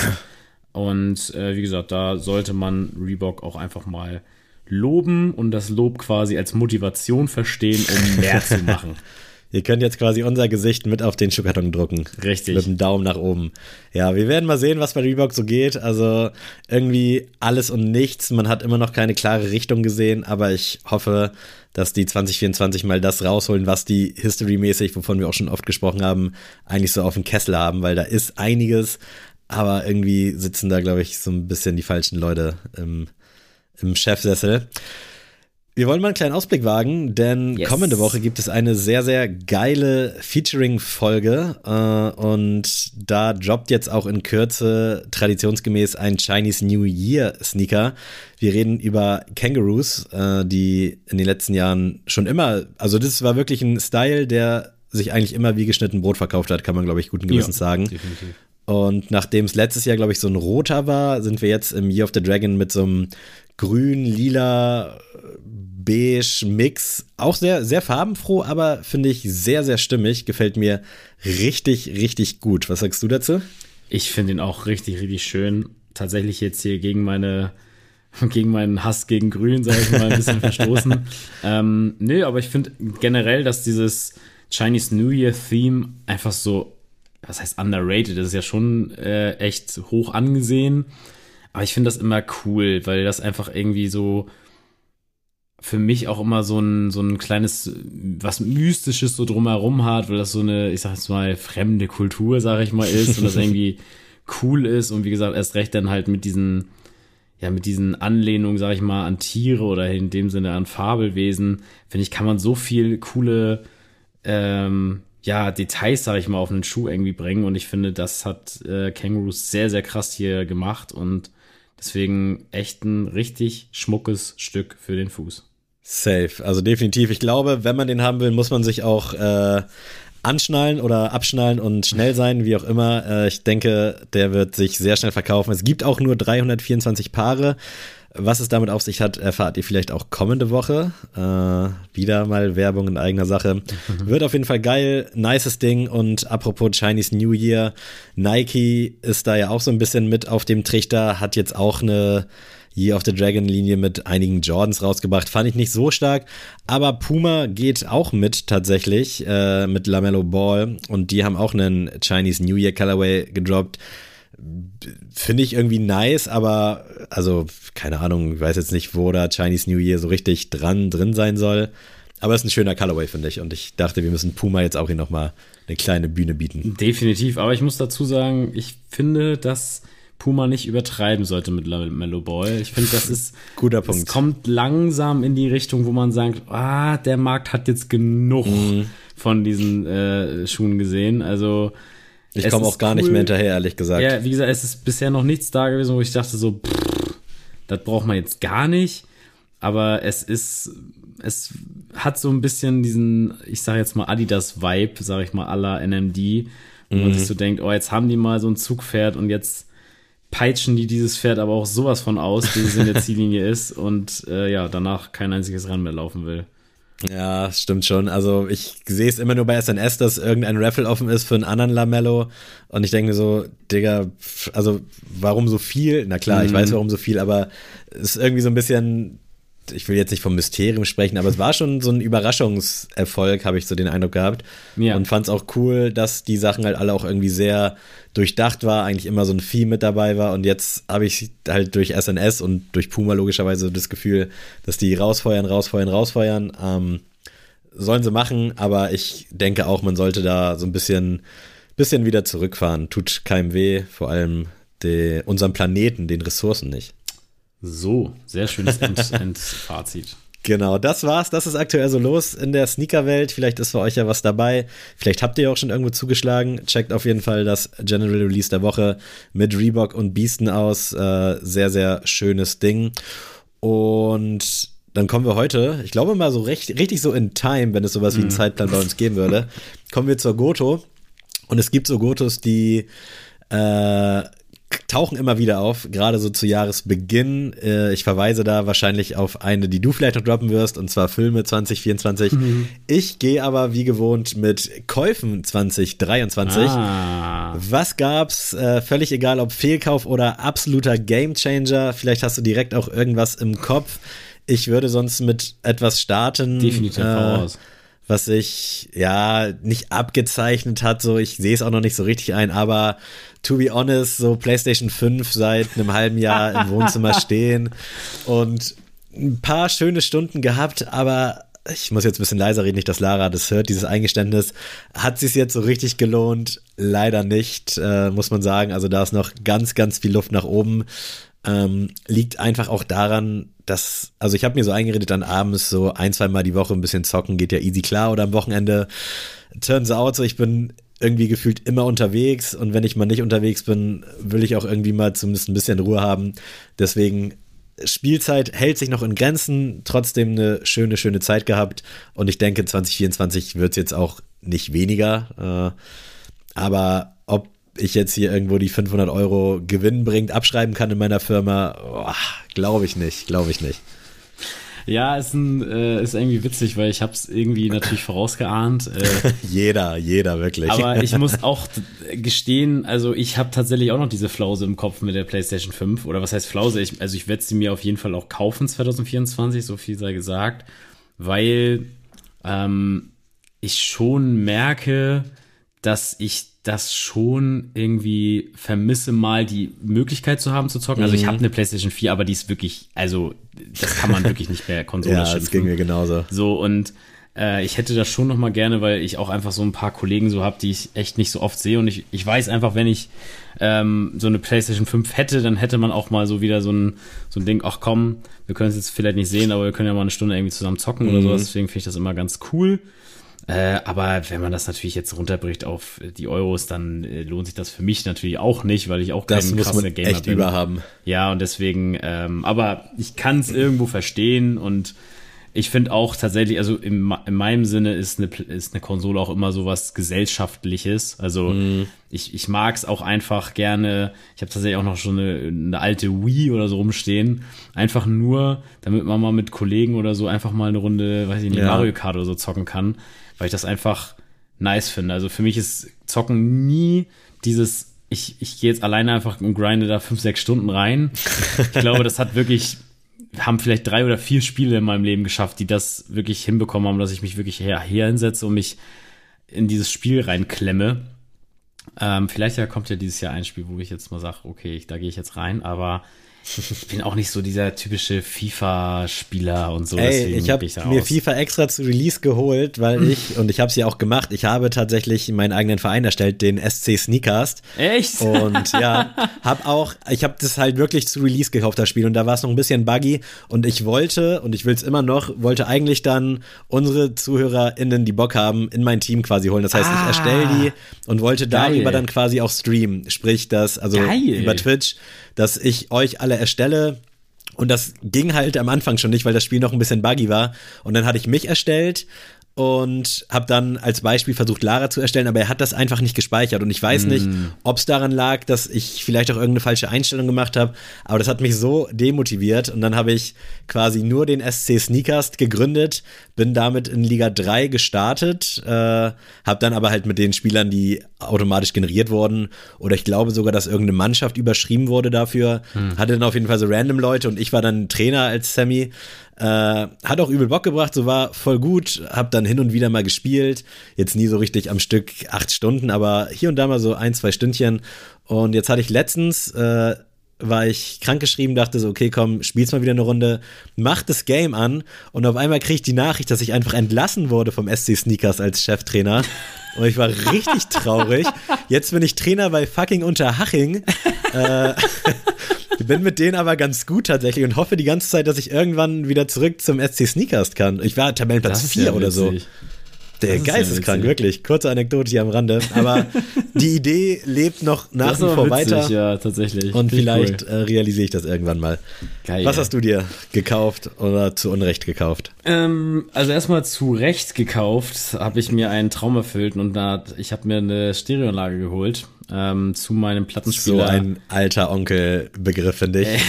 Und äh, wie gesagt, da sollte man Reebok auch einfach mal loben und das Lob quasi als Motivation verstehen, um mehr zu machen. Ihr könnt jetzt quasi unser Gesicht mit auf den Schuhkarton drucken. Richtig. Mit dem Daumen nach oben. Ja, wir werden mal sehen, was bei Reebok so geht. Also irgendwie alles und nichts. Man hat immer noch keine klare Richtung gesehen, aber ich hoffe, dass die 2024 mal das rausholen, was die History-mäßig, wovon wir auch schon oft gesprochen haben, eigentlich so auf dem Kessel haben, weil da ist einiges, aber irgendwie sitzen da, glaube ich, so ein bisschen die falschen Leute im, im Chefsessel. Wir wollen mal einen kleinen Ausblick wagen, denn yes. kommende Woche gibt es eine sehr, sehr geile Featuring-Folge äh, und da droppt jetzt auch in Kürze traditionsgemäß ein Chinese New Year Sneaker. Wir reden über Kangaroos, äh, die in den letzten Jahren schon immer, also das war wirklich ein Style, der sich eigentlich immer wie geschnitten Brot verkauft hat, kann man, glaube ich, guten Gewissens ja, sagen. Definitiv. Und nachdem es letztes Jahr, glaube ich, so ein roter war, sind wir jetzt im Year of the Dragon mit so einem grün, lila, beige Mix. Auch sehr, sehr farbenfroh, aber finde ich sehr, sehr stimmig. Gefällt mir richtig, richtig gut. Was sagst du dazu? Ich finde ihn auch richtig, richtig schön. Tatsächlich jetzt hier gegen meine, gegen meinen Hass gegen Grün, sage ich mal, ein bisschen verstoßen. ähm, nö, aber ich finde generell, dass dieses Chinese New Year Theme einfach so, was heißt underrated, das ist ja schon äh, echt hoch angesehen. Aber ich finde das immer cool, weil das einfach irgendwie so für mich auch immer so ein, so ein kleines, was Mystisches so drumherum hat, weil das so eine, ich sag jetzt mal, fremde Kultur, sag ich mal, ist und das irgendwie cool ist und wie gesagt, erst recht dann halt mit diesen, ja, mit diesen Anlehnungen, sag ich mal, an Tiere oder in dem Sinne an Fabelwesen, finde ich, kann man so viel coole, ähm, ja, Details, sag ich mal, auf einen Schuh irgendwie bringen und ich finde, das hat äh, Kangaroos sehr, sehr krass hier gemacht und deswegen echt ein richtig schmuckes Stück für den Fuß. Safe, also definitiv. Ich glaube, wenn man den haben will, muss man sich auch äh, anschnallen oder abschnallen und schnell sein, wie auch immer. Äh, ich denke, der wird sich sehr schnell verkaufen. Es gibt auch nur 324 Paare. Was es damit auf sich hat, erfahrt ihr vielleicht auch kommende Woche. Äh, wieder mal Werbung in eigener Sache. Wird auf jeden Fall geil, nices Ding. Und apropos Chinese New Year, Nike ist da ja auch so ein bisschen mit auf dem Trichter, hat jetzt auch eine Year of the Dragon Linie mit einigen Jordans rausgebracht. Fand ich nicht so stark. Aber Puma geht auch mit tatsächlich, äh, mit LaMelo Ball. Und die haben auch einen Chinese New Year Colorway gedroppt. Finde ich irgendwie nice, aber also keine Ahnung, ich weiß jetzt nicht, wo da Chinese New Year so richtig dran drin sein soll. Aber es ist ein schöner Colorway, finde ich. Und ich dachte, wir müssen Puma jetzt auch hier nochmal eine kleine Bühne bieten. Definitiv. Aber ich muss dazu sagen, ich finde, dass Puma nicht übertreiben sollte mit Mellow Ball. Ich finde, das ist guter Punkt. Es kommt langsam in die Richtung, wo man sagt, ah, der Markt hat jetzt genug mm. von diesen äh, Schuhen gesehen. Also ich komme auch gar cool. nicht mehr hinterher, ehrlich gesagt. Ja, wie gesagt, es ist bisher noch nichts da gewesen, wo ich dachte so, pff, das braucht man jetzt gar nicht. Aber es ist, es hat so ein bisschen diesen, ich sage jetzt mal Adidas-Vibe, sage ich mal, aller NMD, wo mhm. man sich so denkt, oh, jetzt haben die mal so ein Zugpferd und jetzt peitschen die dieses Pferd aber auch sowas von aus, wie es in der Ziellinie ist und äh, ja, danach kein einziges Rennen mehr laufen will. Ja, stimmt schon. Also ich sehe es immer nur bei SNS, dass irgendein Raffle offen ist für einen anderen Lamello. Und ich denke mir so, Digga, also warum so viel? Na klar, mhm. ich weiß warum so viel, aber es ist irgendwie so ein bisschen ich will jetzt nicht vom Mysterium sprechen, aber es war schon so ein Überraschungserfolg, habe ich so den Eindruck gehabt. Ja. Und fand es auch cool, dass die Sachen halt alle auch irgendwie sehr durchdacht war, eigentlich immer so ein Vieh mit dabei war. Und jetzt habe ich halt durch SNS und durch Puma logischerweise das Gefühl, dass die rausfeuern, rausfeuern, rausfeuern. Ähm, sollen sie machen, aber ich denke auch, man sollte da so ein bisschen, bisschen wieder zurückfahren. Tut keinem weh, vor allem de, unserem Planeten, den Ressourcen nicht. So, sehr schönes End Endfazit. Genau, das war's. Das ist aktuell so los in der Sneakerwelt. Vielleicht ist für euch ja was dabei. Vielleicht habt ihr auch schon irgendwo zugeschlagen. Checkt auf jeden Fall das General Release der Woche mit Reebok und Beasten aus. Äh, sehr, sehr schönes Ding. Und dann kommen wir heute, ich glaube mal so recht, richtig so in Time, wenn es sowas wie einen mhm. Zeitplan bei uns geben würde, kommen wir zur Goto. Und es gibt so Gotos, die äh, tauchen immer wieder auf, gerade so zu Jahresbeginn. Äh, ich verweise da wahrscheinlich auf eine, die du vielleicht noch droppen wirst, und zwar Filme 2024. Mhm. Ich gehe aber wie gewohnt mit Käufen 2023. Ah. Was gab's? Äh, völlig egal, ob Fehlkauf oder absoluter Gamechanger. Vielleicht hast du direkt auch irgendwas im Kopf. Ich würde sonst mit etwas starten. Definitiv äh, voraus was sich ja nicht abgezeichnet hat, so ich sehe es auch noch nicht so richtig ein, aber to be honest, so PlayStation 5 seit einem halben Jahr im Wohnzimmer stehen und ein paar schöne Stunden gehabt, aber ich muss jetzt ein bisschen leiser reden, nicht, dass Lara das hört, dieses Eingeständnis. Hat sich jetzt so richtig gelohnt? Leider nicht, äh, muss man sagen. Also da ist noch ganz, ganz viel Luft nach oben. Ähm, liegt einfach auch daran, dass, also ich habe mir so eingeredet, dann abends so ein, zwei Mal die Woche ein bisschen zocken, geht ja easy klar oder am Wochenende. Turns out, so ich bin irgendwie gefühlt immer unterwegs und wenn ich mal nicht unterwegs bin, will ich auch irgendwie mal zumindest ein bisschen Ruhe haben. Deswegen Spielzeit hält sich noch in Grenzen, trotzdem eine schöne, schöne Zeit gehabt und ich denke 2024 wird es jetzt auch nicht weniger. Äh, aber ich jetzt hier irgendwo die 500 Euro Gewinn bringt, abschreiben kann in meiner Firma, oh, glaube ich nicht, glaube ich nicht. Ja, ist, ein, äh, ist irgendwie witzig, weil ich habe es irgendwie natürlich vorausgeahnt. Äh, jeder, jeder, wirklich. Aber ich muss auch gestehen, also ich habe tatsächlich auch noch diese Flause im Kopf mit der PlayStation 5. Oder was heißt Flause? Ich, also ich werde sie mir auf jeden Fall auch kaufen 2024, so viel sei gesagt. Weil ähm, ich schon merke, dass ich das schon irgendwie vermisse, mal die Möglichkeit zu haben zu zocken. Mhm. Also ich habe mhm. eine PlayStation 4, aber die ist wirklich, also das kann man wirklich nicht mehr Konsole Ja, das ging mir genauso. So und äh, ich hätte das schon noch mal gerne, weil ich auch einfach so ein paar Kollegen so habe, die ich echt nicht so oft sehe und ich, ich weiß einfach, wenn ich ähm, so eine PlayStation 5 hätte, dann hätte man auch mal so wieder so ein, so ein Ding, ach komm, wir können es jetzt vielleicht nicht sehen, aber wir können ja mal eine Stunde irgendwie zusammen zocken mhm. oder so. Deswegen finde ich das immer ganz cool. Äh, aber wenn man das natürlich jetzt runterbricht auf die Euros, dann äh, lohnt sich das für mich natürlich auch nicht, weil ich auch das kein krasser Gamer echt bin. Überhaben. Ja, und deswegen, ähm, aber ich kann es irgendwo verstehen und ich finde auch tatsächlich, also im, in meinem Sinne ist eine, ist eine Konsole auch immer so was Gesellschaftliches. Also mm. ich, ich mag es auch einfach gerne. Ich habe tatsächlich auch noch schon eine, eine alte Wii oder so rumstehen. Einfach nur, damit man mal mit Kollegen oder so einfach mal eine Runde, weiß ich nicht, ja. Mario Kart oder so zocken kann weil ich das einfach nice finde. Also für mich ist Zocken nie dieses ich, ich gehe jetzt alleine einfach und grinde da fünf, sechs Stunden rein. Ich glaube, das hat wirklich, haben vielleicht drei oder vier Spiele in meinem Leben geschafft, die das wirklich hinbekommen haben, dass ich mich wirklich her, her hinsetze und mich in dieses Spiel reinklemme. Ähm, vielleicht ja kommt ja dieses Jahr ein Spiel, wo ich jetzt mal sage, okay, da gehe ich jetzt rein, aber ich bin auch nicht so dieser typische FIFA-Spieler und so. Ey, ich habe mir aus. FIFA extra zu Release geholt, weil ich, und ich habe es ja auch gemacht, ich habe tatsächlich meinen eigenen Verein erstellt, den SC Sneakast. Echt? Und ja, habe auch, ich habe das halt wirklich zu Release gekauft, das Spiel, und da war es noch ein bisschen buggy und ich wollte, und ich will es immer noch, wollte eigentlich dann unsere ZuhörerInnen, die Bock haben, in mein Team quasi holen. Das heißt, ah, ich erstelle die und wollte darüber dann quasi auch streamen. Sprich, das, also Geil. über Twitch dass ich euch alle erstelle. Und das ging halt am Anfang schon nicht, weil das Spiel noch ein bisschen buggy war. Und dann hatte ich mich erstellt und habe dann als Beispiel versucht, Lara zu erstellen, aber er hat das einfach nicht gespeichert. Und ich weiß mm. nicht, ob es daran lag, dass ich vielleicht auch irgendeine falsche Einstellung gemacht habe, aber das hat mich so demotiviert. Und dann habe ich quasi nur den SC Sneakers gegründet, bin damit in Liga 3 gestartet, äh, habe dann aber halt mit den Spielern, die automatisch generiert wurden, oder ich glaube sogar, dass irgendeine Mannschaft überschrieben wurde dafür, mm. hatte dann auf jeden Fall so random Leute und ich war dann Trainer als Sammy äh, hat auch übel Bock gebracht, so war voll gut, hab dann hin und wieder mal gespielt, jetzt nie so richtig am Stück acht Stunden, aber hier und da mal so ein, zwei Stündchen. Und jetzt hatte ich letztens, äh, war ich krankgeschrieben, dachte so, okay, komm, spiel's mal wieder eine Runde, mach das Game an und auf einmal krieg ich die Nachricht, dass ich einfach entlassen wurde vom SC Sneakers als Cheftrainer. Und ich war richtig traurig. Jetzt bin ich Trainer bei fucking Unterhaching. äh, ich bin mit denen aber ganz gut tatsächlich und hoffe die ganze Zeit, dass ich irgendwann wieder zurück zum SC Sneakers kann. Ich war Tabellenplatz 4 ja oder so. Der das geisteskrank, ja wirklich. Kurze Anekdote hier am Rande. Aber die Idee lebt noch nach wie vor witzig, weiter. Ja, tatsächlich. Und vielleicht cool. äh, realisiere ich das irgendwann mal. Geil. Was hast du dir gekauft oder zu Unrecht gekauft? Ähm, also erstmal zu Recht gekauft, habe ich mir einen Traum erfüllt und da, ich habe mir eine Stereoanlage geholt ähm, zu meinem Plattenspieler. So ein alter Onkel-Begriff, finde ich.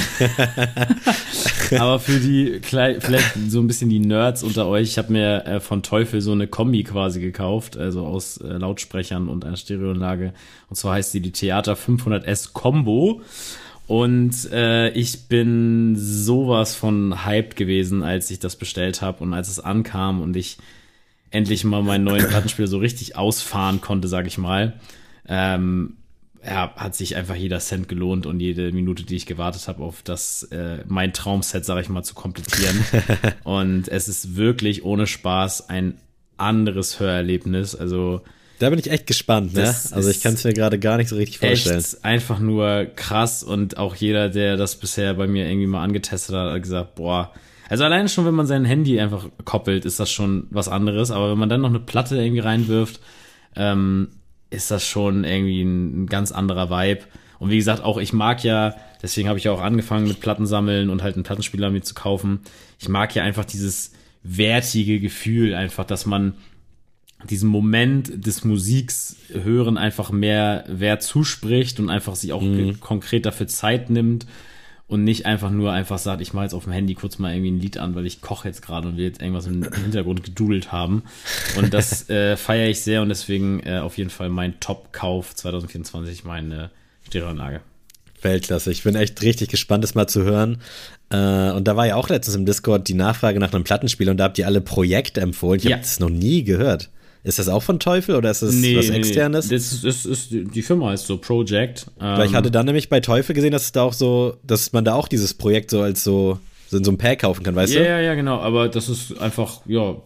Aber für die, vielleicht so ein bisschen die Nerds unter euch, ich habe mir äh, von Teufel so eine Kombi quasi gekauft, also aus äh, Lautsprechern und einer Stereoanlage. Und zwar heißt sie die Theater 500S Combo. Und äh, ich bin sowas von hyped gewesen, als ich das bestellt habe und als es ankam und ich endlich mal meinen neuen Plattenspieler so richtig ausfahren konnte, sag ich mal ähm, ja, hat sich einfach jeder Cent gelohnt und jede Minute, die ich gewartet habe, auf das äh, mein Traumset, sage ich mal, zu komplizieren. und es ist wirklich ohne Spaß ein anderes Hörerlebnis. Also da bin ich echt gespannt, ne? Also ich kann es mir gerade gar nicht so richtig vorstellen. Echt einfach nur krass und auch jeder, der das bisher bei mir irgendwie mal angetestet hat, hat gesagt, boah, also alleine schon, wenn man sein Handy einfach koppelt, ist das schon was anderes. Aber wenn man dann noch eine Platte irgendwie reinwirft, ähm, ist das schon irgendwie ein, ein ganz anderer Vibe. Und wie gesagt, auch ich mag ja, deswegen habe ich ja auch angefangen mit Plattensammeln und halt einen Plattenspieler mit zu kaufen. Ich mag ja einfach dieses wertige Gefühl, einfach, dass man diesem Moment des Musiks hören einfach mehr Wert zuspricht und einfach sich auch mhm. konkret dafür Zeit nimmt und nicht einfach nur einfach sagt, ich mache jetzt auf dem Handy kurz mal irgendwie ein Lied an, weil ich koche jetzt gerade und will jetzt irgendwas im Hintergrund gedudelt haben. Und das äh, feiere ich sehr und deswegen äh, auf jeden Fall mein Top-Kauf 2024, meine Stereoanlage. Weltklasse. Ich bin echt richtig gespannt, das mal zu hören. Äh, und da war ja auch letztens im Discord die Nachfrage nach einem Plattenspiel und da habt ihr alle Projekte empfohlen. Ich ja. habe das noch nie gehört. Ist das auch von Teufel oder ist das nee, was externes? Nee, das ist, ist, ist, die Firma heißt so Project. Weil ich hatte dann nämlich bei Teufel gesehen, dass es da auch so, dass man da auch dieses Projekt so als so, so in so einem Pack kaufen kann, weißt ja, du? Ja, ja, genau. Aber das ist einfach, ja,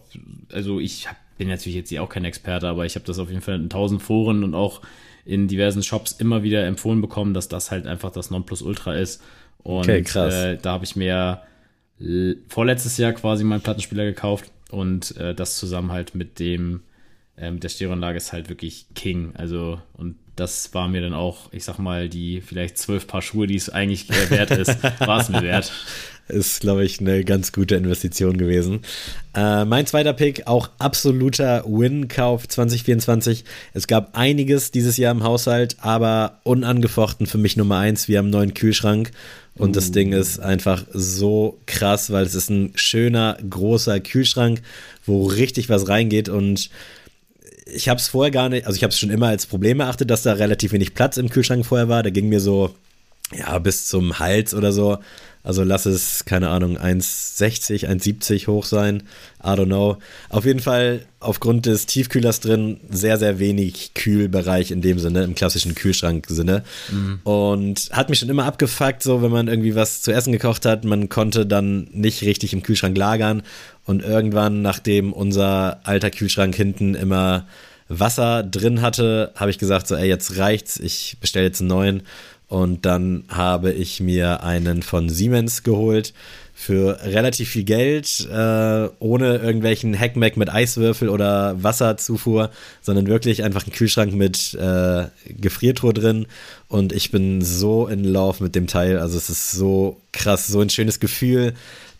also ich bin natürlich jetzt hier auch kein Experte, aber ich habe das auf jeden Fall in tausend Foren und auch in diversen Shops immer wieder empfohlen bekommen, dass das halt einfach das Nonplusultra ist. Und okay, krass. Äh, da habe ich mir vorletztes Jahr quasi meinen Plattenspieler gekauft und äh, das zusammen halt mit dem ähm, der Stereoanlage ist halt wirklich King. Also, und das war mir dann auch, ich sag mal, die vielleicht zwölf Paar Schuhe, die es eigentlich wert ist, war es mir wert. Ist, glaube ich, eine ganz gute Investition gewesen. Äh, mein zweiter Pick, auch absoluter Win-Kauf 2024. Es gab einiges dieses Jahr im Haushalt, aber unangefochten für mich Nummer eins. Wir haben einen neuen Kühlschrank und uh. das Ding ist einfach so krass, weil es ist ein schöner, großer Kühlschrank, wo richtig was reingeht und ich habe es vorher gar nicht, also ich habe es schon immer als Problem erachtet, dass da relativ wenig Platz im Kühlschrank vorher war. Da ging mir so, ja, bis zum Hals oder so. Also lass es, keine Ahnung, 1,60, 1,70 hoch sein. I don't know. Auf jeden Fall aufgrund des Tiefkühlers drin sehr, sehr wenig Kühlbereich in dem Sinne, im klassischen Kühlschrank-Sinne. Mhm. Und hat mich schon immer abgefuckt, so wenn man irgendwie was zu essen gekocht hat, man konnte dann nicht richtig im Kühlschrank lagern. Und irgendwann, nachdem unser alter Kühlschrank hinten immer Wasser drin hatte, habe ich gesagt, so, ey, jetzt reicht's, ich bestelle jetzt einen neuen. Und dann habe ich mir einen von Siemens geholt für relativ viel Geld, äh, ohne irgendwelchen Hackmack mit Eiswürfel oder Wasserzufuhr, sondern wirklich einfach ein Kühlschrank mit äh, Gefriertruhe drin. Und ich bin so in Love mit dem Teil. Also es ist so krass, so ein schönes Gefühl.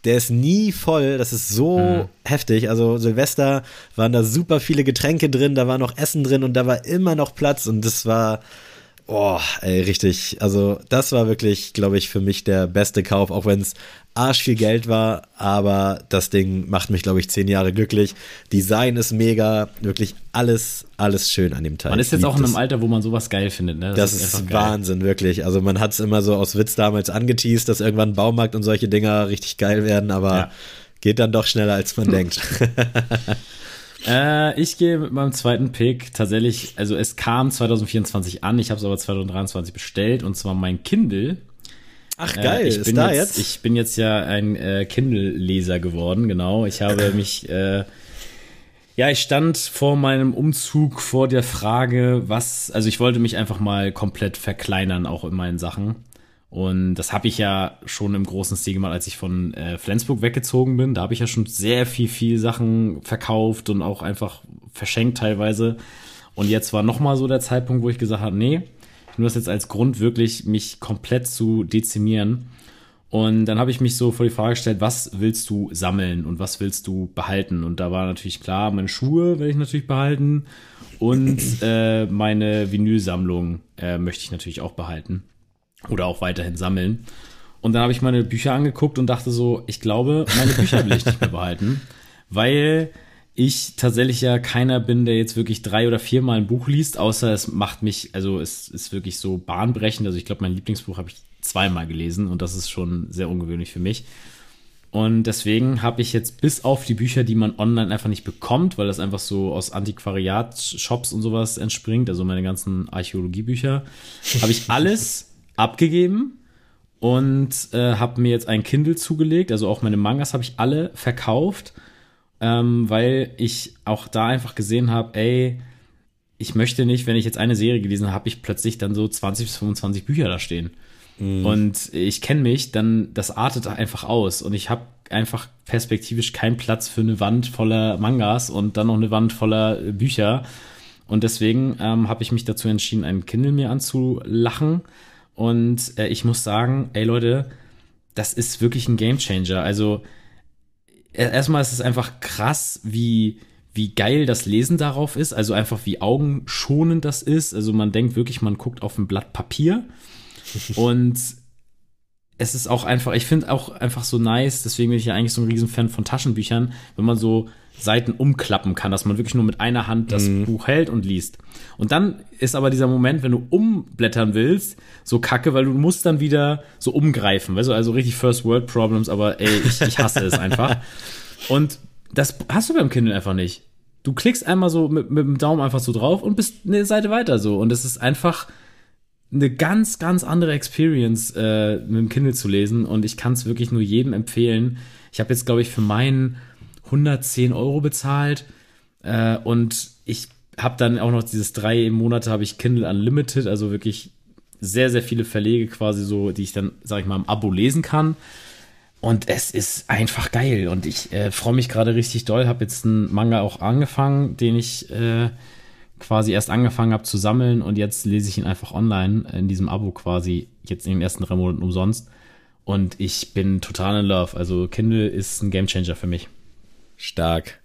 Der ist nie voll, das ist so hm. heftig. Also Silvester waren da super viele Getränke drin, da war noch Essen drin und da war immer noch Platz und das war Oh, ey, richtig. Also, das war wirklich, glaube ich, für mich der beste Kauf, auch wenn es arsch viel Geld war, aber das Ding macht mich, glaube ich, zehn Jahre glücklich. Design ist mega, wirklich alles, alles schön an dem Teil. Man ist jetzt auch in einem Alter, wo man sowas geil findet, ne? Das, das ist, ist Wahnsinn, wirklich. Also, man hat es immer so aus Witz damals angeteased, dass irgendwann Baumarkt und solche Dinger richtig geil werden, aber ja. geht dann doch schneller, als man denkt. Äh, ich gehe mit meinem zweiten Pick tatsächlich, also es kam 2024 an, ich habe es aber 2023 bestellt und zwar mein Kindle. Ach geil, äh, ich bin da jetzt, jetzt? Ich bin jetzt ja ein äh, Kindle-Leser geworden, genau. Ich habe mich, äh, ja, ich stand vor meinem Umzug vor der Frage, was, also ich wollte mich einfach mal komplett verkleinern, auch in meinen Sachen. Und das habe ich ja schon im großen Stil gemacht, als ich von äh, Flensburg weggezogen bin. Da habe ich ja schon sehr viel, viel Sachen verkauft und auch einfach verschenkt teilweise. Und jetzt war nochmal so der Zeitpunkt, wo ich gesagt habe, nee, ich nehme das jetzt als Grund, wirklich mich komplett zu dezimieren. Und dann habe ich mich so vor die Frage gestellt, was willst du sammeln und was willst du behalten? Und da war natürlich klar, meine Schuhe will ich natürlich behalten und äh, meine Vinylsammlung äh, möchte ich natürlich auch behalten oder auch weiterhin sammeln. Und dann habe ich meine Bücher angeguckt und dachte so, ich glaube, meine Bücher will ich nicht mehr behalten, weil ich tatsächlich ja keiner bin, der jetzt wirklich drei oder viermal ein Buch liest, außer es macht mich, also es ist wirklich so bahnbrechend. Also ich glaube, mein Lieblingsbuch habe ich zweimal gelesen und das ist schon sehr ungewöhnlich für mich. Und deswegen habe ich jetzt bis auf die Bücher, die man online einfach nicht bekommt, weil das einfach so aus Antiquariat-Shops und sowas entspringt, also meine ganzen Archäologiebücher, habe ich alles abgegeben und äh, habe mir jetzt ein Kindle zugelegt. Also auch meine Mangas habe ich alle verkauft, ähm, weil ich auch da einfach gesehen habe, ey, ich möchte nicht, wenn ich jetzt eine Serie gelesen habe, habe ich plötzlich dann so 20 bis 25 Bücher da stehen. Mhm. Und ich kenne mich, dann das artet einfach aus und ich habe einfach perspektivisch keinen Platz für eine Wand voller Mangas und dann noch eine Wand voller Bücher. Und deswegen ähm, habe ich mich dazu entschieden, ein Kindle mir anzulachen und äh, ich muss sagen, ey Leute, das ist wirklich ein Gamechanger. Also erstmal ist es einfach krass, wie wie geil das Lesen darauf ist, also einfach wie augenschonend das ist. Also man denkt wirklich, man guckt auf ein Blatt Papier und es ist auch einfach, ich finde auch einfach so nice, deswegen bin ich ja eigentlich so ein Riesenfan von Taschenbüchern, wenn man so Seiten umklappen kann, dass man wirklich nur mit einer Hand das mhm. Buch hält und liest. Und dann ist aber dieser Moment, wenn du umblättern willst, so kacke, weil du musst dann wieder so umgreifen, weißt du, also richtig First World Problems, aber ey, ich, ich hasse es einfach. Und das hast du beim Kindle einfach nicht. Du klickst einmal so mit, mit dem Daumen einfach so drauf und bist eine Seite weiter so. Und es ist einfach eine ganz, ganz andere Experience, äh, mit dem Kindle zu lesen. Und ich kann es wirklich nur jedem empfehlen. Ich habe jetzt, glaube ich, für meinen 110 Euro bezahlt. Äh, und ich habe dann auch noch dieses drei Monate habe ich Kindle Unlimited, also wirklich sehr, sehr viele Verlege quasi so, die ich dann, sag ich mal, im Abo lesen kann. Und es ist einfach geil. Und ich äh, freue mich gerade richtig doll. Habe jetzt einen Manga auch angefangen, den ich äh, quasi erst angefangen habe zu sammeln und jetzt lese ich ihn einfach online in diesem Abo quasi jetzt in den ersten drei Monaten umsonst. Und ich bin total in love. Also Kindle ist ein Gamechanger für mich. Stark.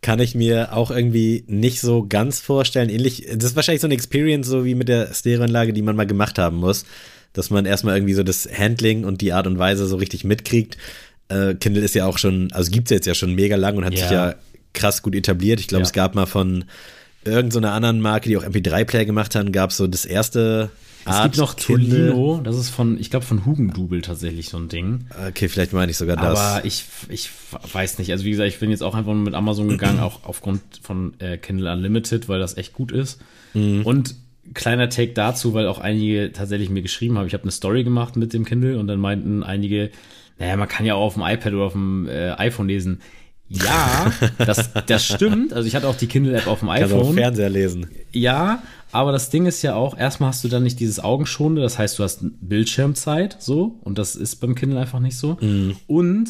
Kann ich mir auch irgendwie nicht so ganz vorstellen. Ähnlich, das ist wahrscheinlich so eine Experience, so wie mit der Stereoanlage, die man mal gemacht haben muss. Dass man erstmal irgendwie so das Handling und die Art und Weise so richtig mitkriegt. Äh, Kindle ist ja auch schon, also gibt es jetzt ja schon mega lang und hat ja. sich ja krass gut etabliert. Ich glaube, ja. es gab mal von irgendeiner so anderen Marke, die auch MP3-Player gemacht haben, gab es so das erste es Art gibt noch Kindle. Tolino, das ist von, ich glaube, von Hugendubel tatsächlich so ein Ding. Okay, vielleicht meine ich sogar das. Aber ich, ich weiß nicht. Also wie gesagt, ich bin jetzt auch einfach mit Amazon gegangen, auch aufgrund von äh, Kindle Unlimited, weil das echt gut ist. Mhm. Und kleiner Take dazu, weil auch einige tatsächlich mir geschrieben haben, ich habe eine Story gemacht mit dem Kindle und dann meinten einige, naja, man kann ja auch auf dem iPad oder auf dem äh, iPhone lesen. Ja, das, das stimmt. Also ich hatte auch die Kindle-App auf dem iPhone. Kann auch Fernseher lesen. Ja, aber das Ding ist ja auch, erstmal hast du dann nicht dieses Augenschonende, das heißt, du hast Bildschirmzeit, so, und das ist beim Kindle einfach nicht so. Mhm. Und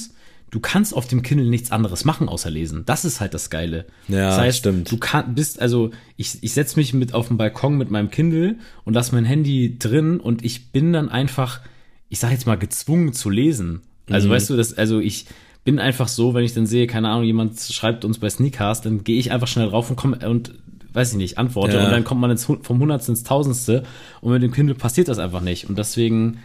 du kannst auf dem Kindle nichts anderes machen außer lesen. Das ist halt das Geile. Ja, das heißt, stimmt. Du kann, bist, also ich, ich setze mich mit auf den Balkon mit meinem Kindle und lasse mein Handy drin und ich bin dann einfach, ich sag jetzt mal, gezwungen zu lesen. Also mhm. weißt du, das, also ich bin einfach so, wenn ich dann sehe, keine Ahnung, jemand schreibt uns bei Sneakcast, dann gehe ich einfach schnell drauf und komme und weiß ich nicht, antworte ja. und dann kommt man ins, vom Hundertste ins Tausendste und mit dem Kindle passiert das einfach nicht und deswegen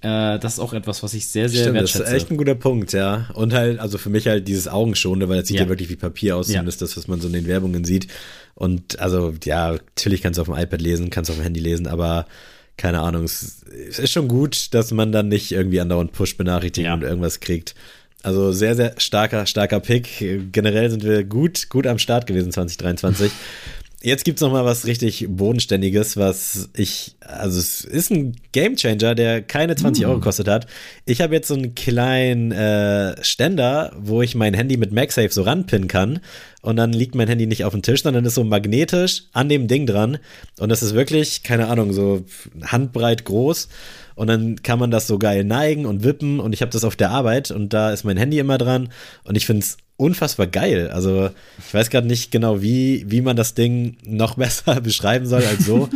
äh, das ist auch etwas, was ich sehr, sehr Stimmt, wertschätze. Das ist echt ein guter Punkt, ja. Und halt, also für mich halt dieses Augenschonende, weil es sieht ja. ja. wirklich wie Papier aus, zumindest ja. das, was man so in den Werbungen sieht. Und also, ja, natürlich kannst du auf dem iPad lesen, kannst auf dem Handy lesen, aber keine Ahnung, es, es ist schon gut, dass man dann nicht irgendwie andauernd Push-Benachrichtigungen ja. und irgendwas kriegt. Also sehr, sehr starker, starker Pick. Generell sind wir gut, gut am Start gewesen 2023. Jetzt gibt's noch mal was richtig bodenständiges, was ich, also es ist ein Gamechanger, der keine 20 mm. Euro gekostet hat. Ich habe jetzt so einen kleinen äh, Ständer, wo ich mein Handy mit MagSafe so ranpinnen kann und dann liegt mein Handy nicht auf dem Tisch, sondern ist so magnetisch an dem Ding dran und das ist wirklich, keine Ahnung, so handbreit groß und dann kann man das so geil neigen und wippen und ich habe das auf der Arbeit und da ist mein Handy immer dran und ich finde es unfassbar geil. Also ich weiß gerade nicht genau, wie, wie man das Ding noch besser beschreiben soll als so.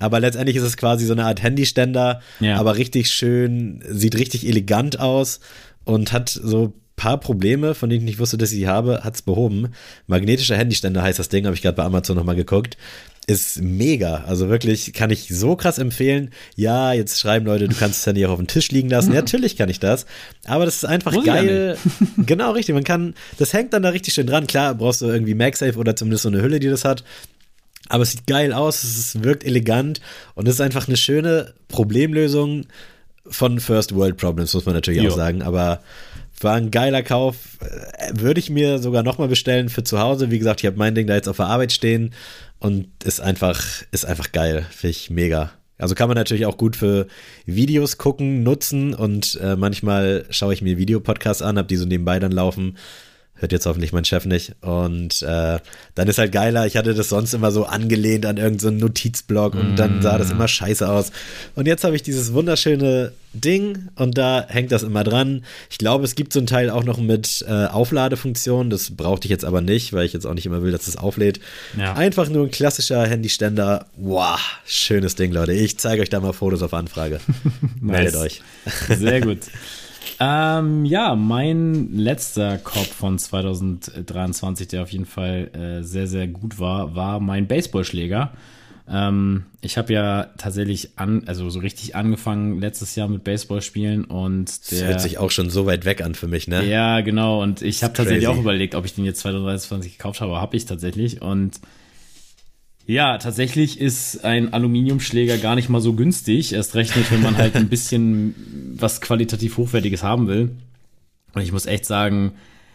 aber letztendlich ist es quasi so eine Art Handyständer, ja. aber richtig schön, sieht richtig elegant aus und hat so paar Probleme, von denen ich nicht wusste, dass ich sie habe, hat es behoben. Magnetischer Handyständer heißt das Ding, habe ich gerade bei Amazon nochmal geguckt ist mega. Also wirklich kann ich so krass empfehlen. Ja, jetzt schreiben Leute, du kannst es ja nicht auch auf dem Tisch liegen lassen. Ja, natürlich kann ich das. Aber das ist einfach Muss geil. genau, richtig. Man kann, das hängt dann da richtig schön dran. Klar, brauchst du irgendwie MagSafe oder zumindest so eine Hülle, die das hat. Aber es sieht geil aus, es wirkt elegant und es ist einfach eine schöne Problemlösung von First World Problems, muss man natürlich jo. auch sagen. Aber war ein geiler Kauf. Äh, würde ich mir sogar nochmal bestellen für zu Hause. Wie gesagt, ich habe mein Ding da jetzt auf der Arbeit stehen und ist einfach, ist einfach geil. Finde ich mega. Also kann man natürlich auch gut für Videos gucken, nutzen und äh, manchmal schaue ich mir Videopodcasts an, habe die so nebenbei dann laufen Hört jetzt hoffentlich mein Chef nicht. Und äh, dann ist halt geiler, ich hatte das sonst immer so angelehnt an irgendeinen so Notizblock und mm. dann sah das immer scheiße aus. Und jetzt habe ich dieses wunderschöne Ding und da hängt das immer dran. Ich glaube, es gibt so einen Teil auch noch mit äh, Aufladefunktion. Das brauchte ich jetzt aber nicht, weil ich jetzt auch nicht immer will, dass es auflädt. Ja. Einfach nur ein klassischer Handyständer. Wow, schönes Ding, Leute. Ich zeige euch da mal Fotos auf Anfrage. Meldet euch. Sehr gut. Ähm, ja, mein letzter Cop von 2023, der auf jeden Fall äh, sehr, sehr gut war, war mein Baseballschläger. Ähm, ich habe ja tatsächlich an, also so richtig angefangen letztes Jahr mit Baseballspielen und der. Das hört sich auch schon so weit weg an für mich, ne? Ja, genau. Und ich habe tatsächlich auch überlegt, ob ich den jetzt 2023 gekauft habe, habe ich tatsächlich. Und ja, tatsächlich ist ein Aluminiumschläger gar nicht mal so günstig. Erst recht nicht, wenn man halt ein bisschen was qualitativ Hochwertiges haben will. Und ich muss echt sagen,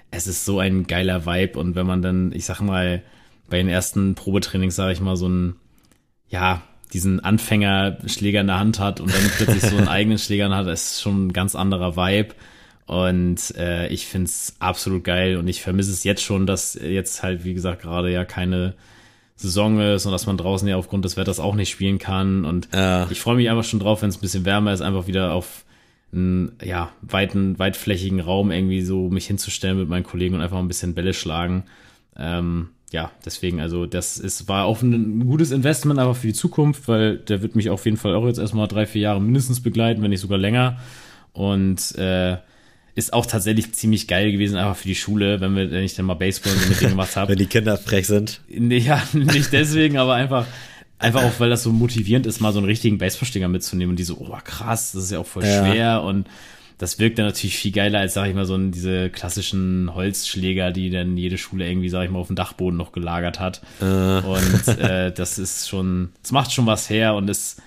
es ist so ein geiler Vibe. Und wenn man dann, ich sag mal, bei den ersten Probetrainings, sage ich mal, so ein, ja, diesen Anfängerschläger in der Hand hat und dann plötzlich so einen eigenen Schläger Hand, ist schon ein ganz anderer Vibe. Und äh, ich find's absolut geil und ich vermisse es jetzt schon, dass jetzt halt, wie gesagt, gerade ja keine Saison ist und dass man draußen ja aufgrund des Wetters auch nicht spielen kann. Und ja. ich freue mich einfach schon drauf, wenn es ein bisschen wärmer ist, einfach wieder auf einen ja, weiten, weitflächigen Raum irgendwie so mich hinzustellen mit meinen Kollegen und einfach ein bisschen Bälle schlagen. Ähm, ja, deswegen, also das ist, war auch ein gutes Investment, aber für die Zukunft, weil der wird mich auf jeden Fall auch jetzt erstmal drei, vier Jahre mindestens begleiten, wenn nicht sogar länger. Und äh, ist auch tatsächlich ziemlich geil gewesen, einfach für die Schule, wenn, wir, wenn ich dann mal Baseball mit denen gemacht habe. wenn die Kinder frech sind. Ja, nicht deswegen, aber einfach, einfach auch, weil das so motivierend ist, mal so einen richtigen Baseballstinger mitzunehmen und die so, oh krass, das ist ja auch voll ja. schwer und das wirkt dann natürlich viel geiler als, sag ich mal, so diese klassischen Holzschläger, die dann jede Schule irgendwie, sag ich mal, auf dem Dachboden noch gelagert hat. Äh. Und äh, das ist schon, es macht schon was her und es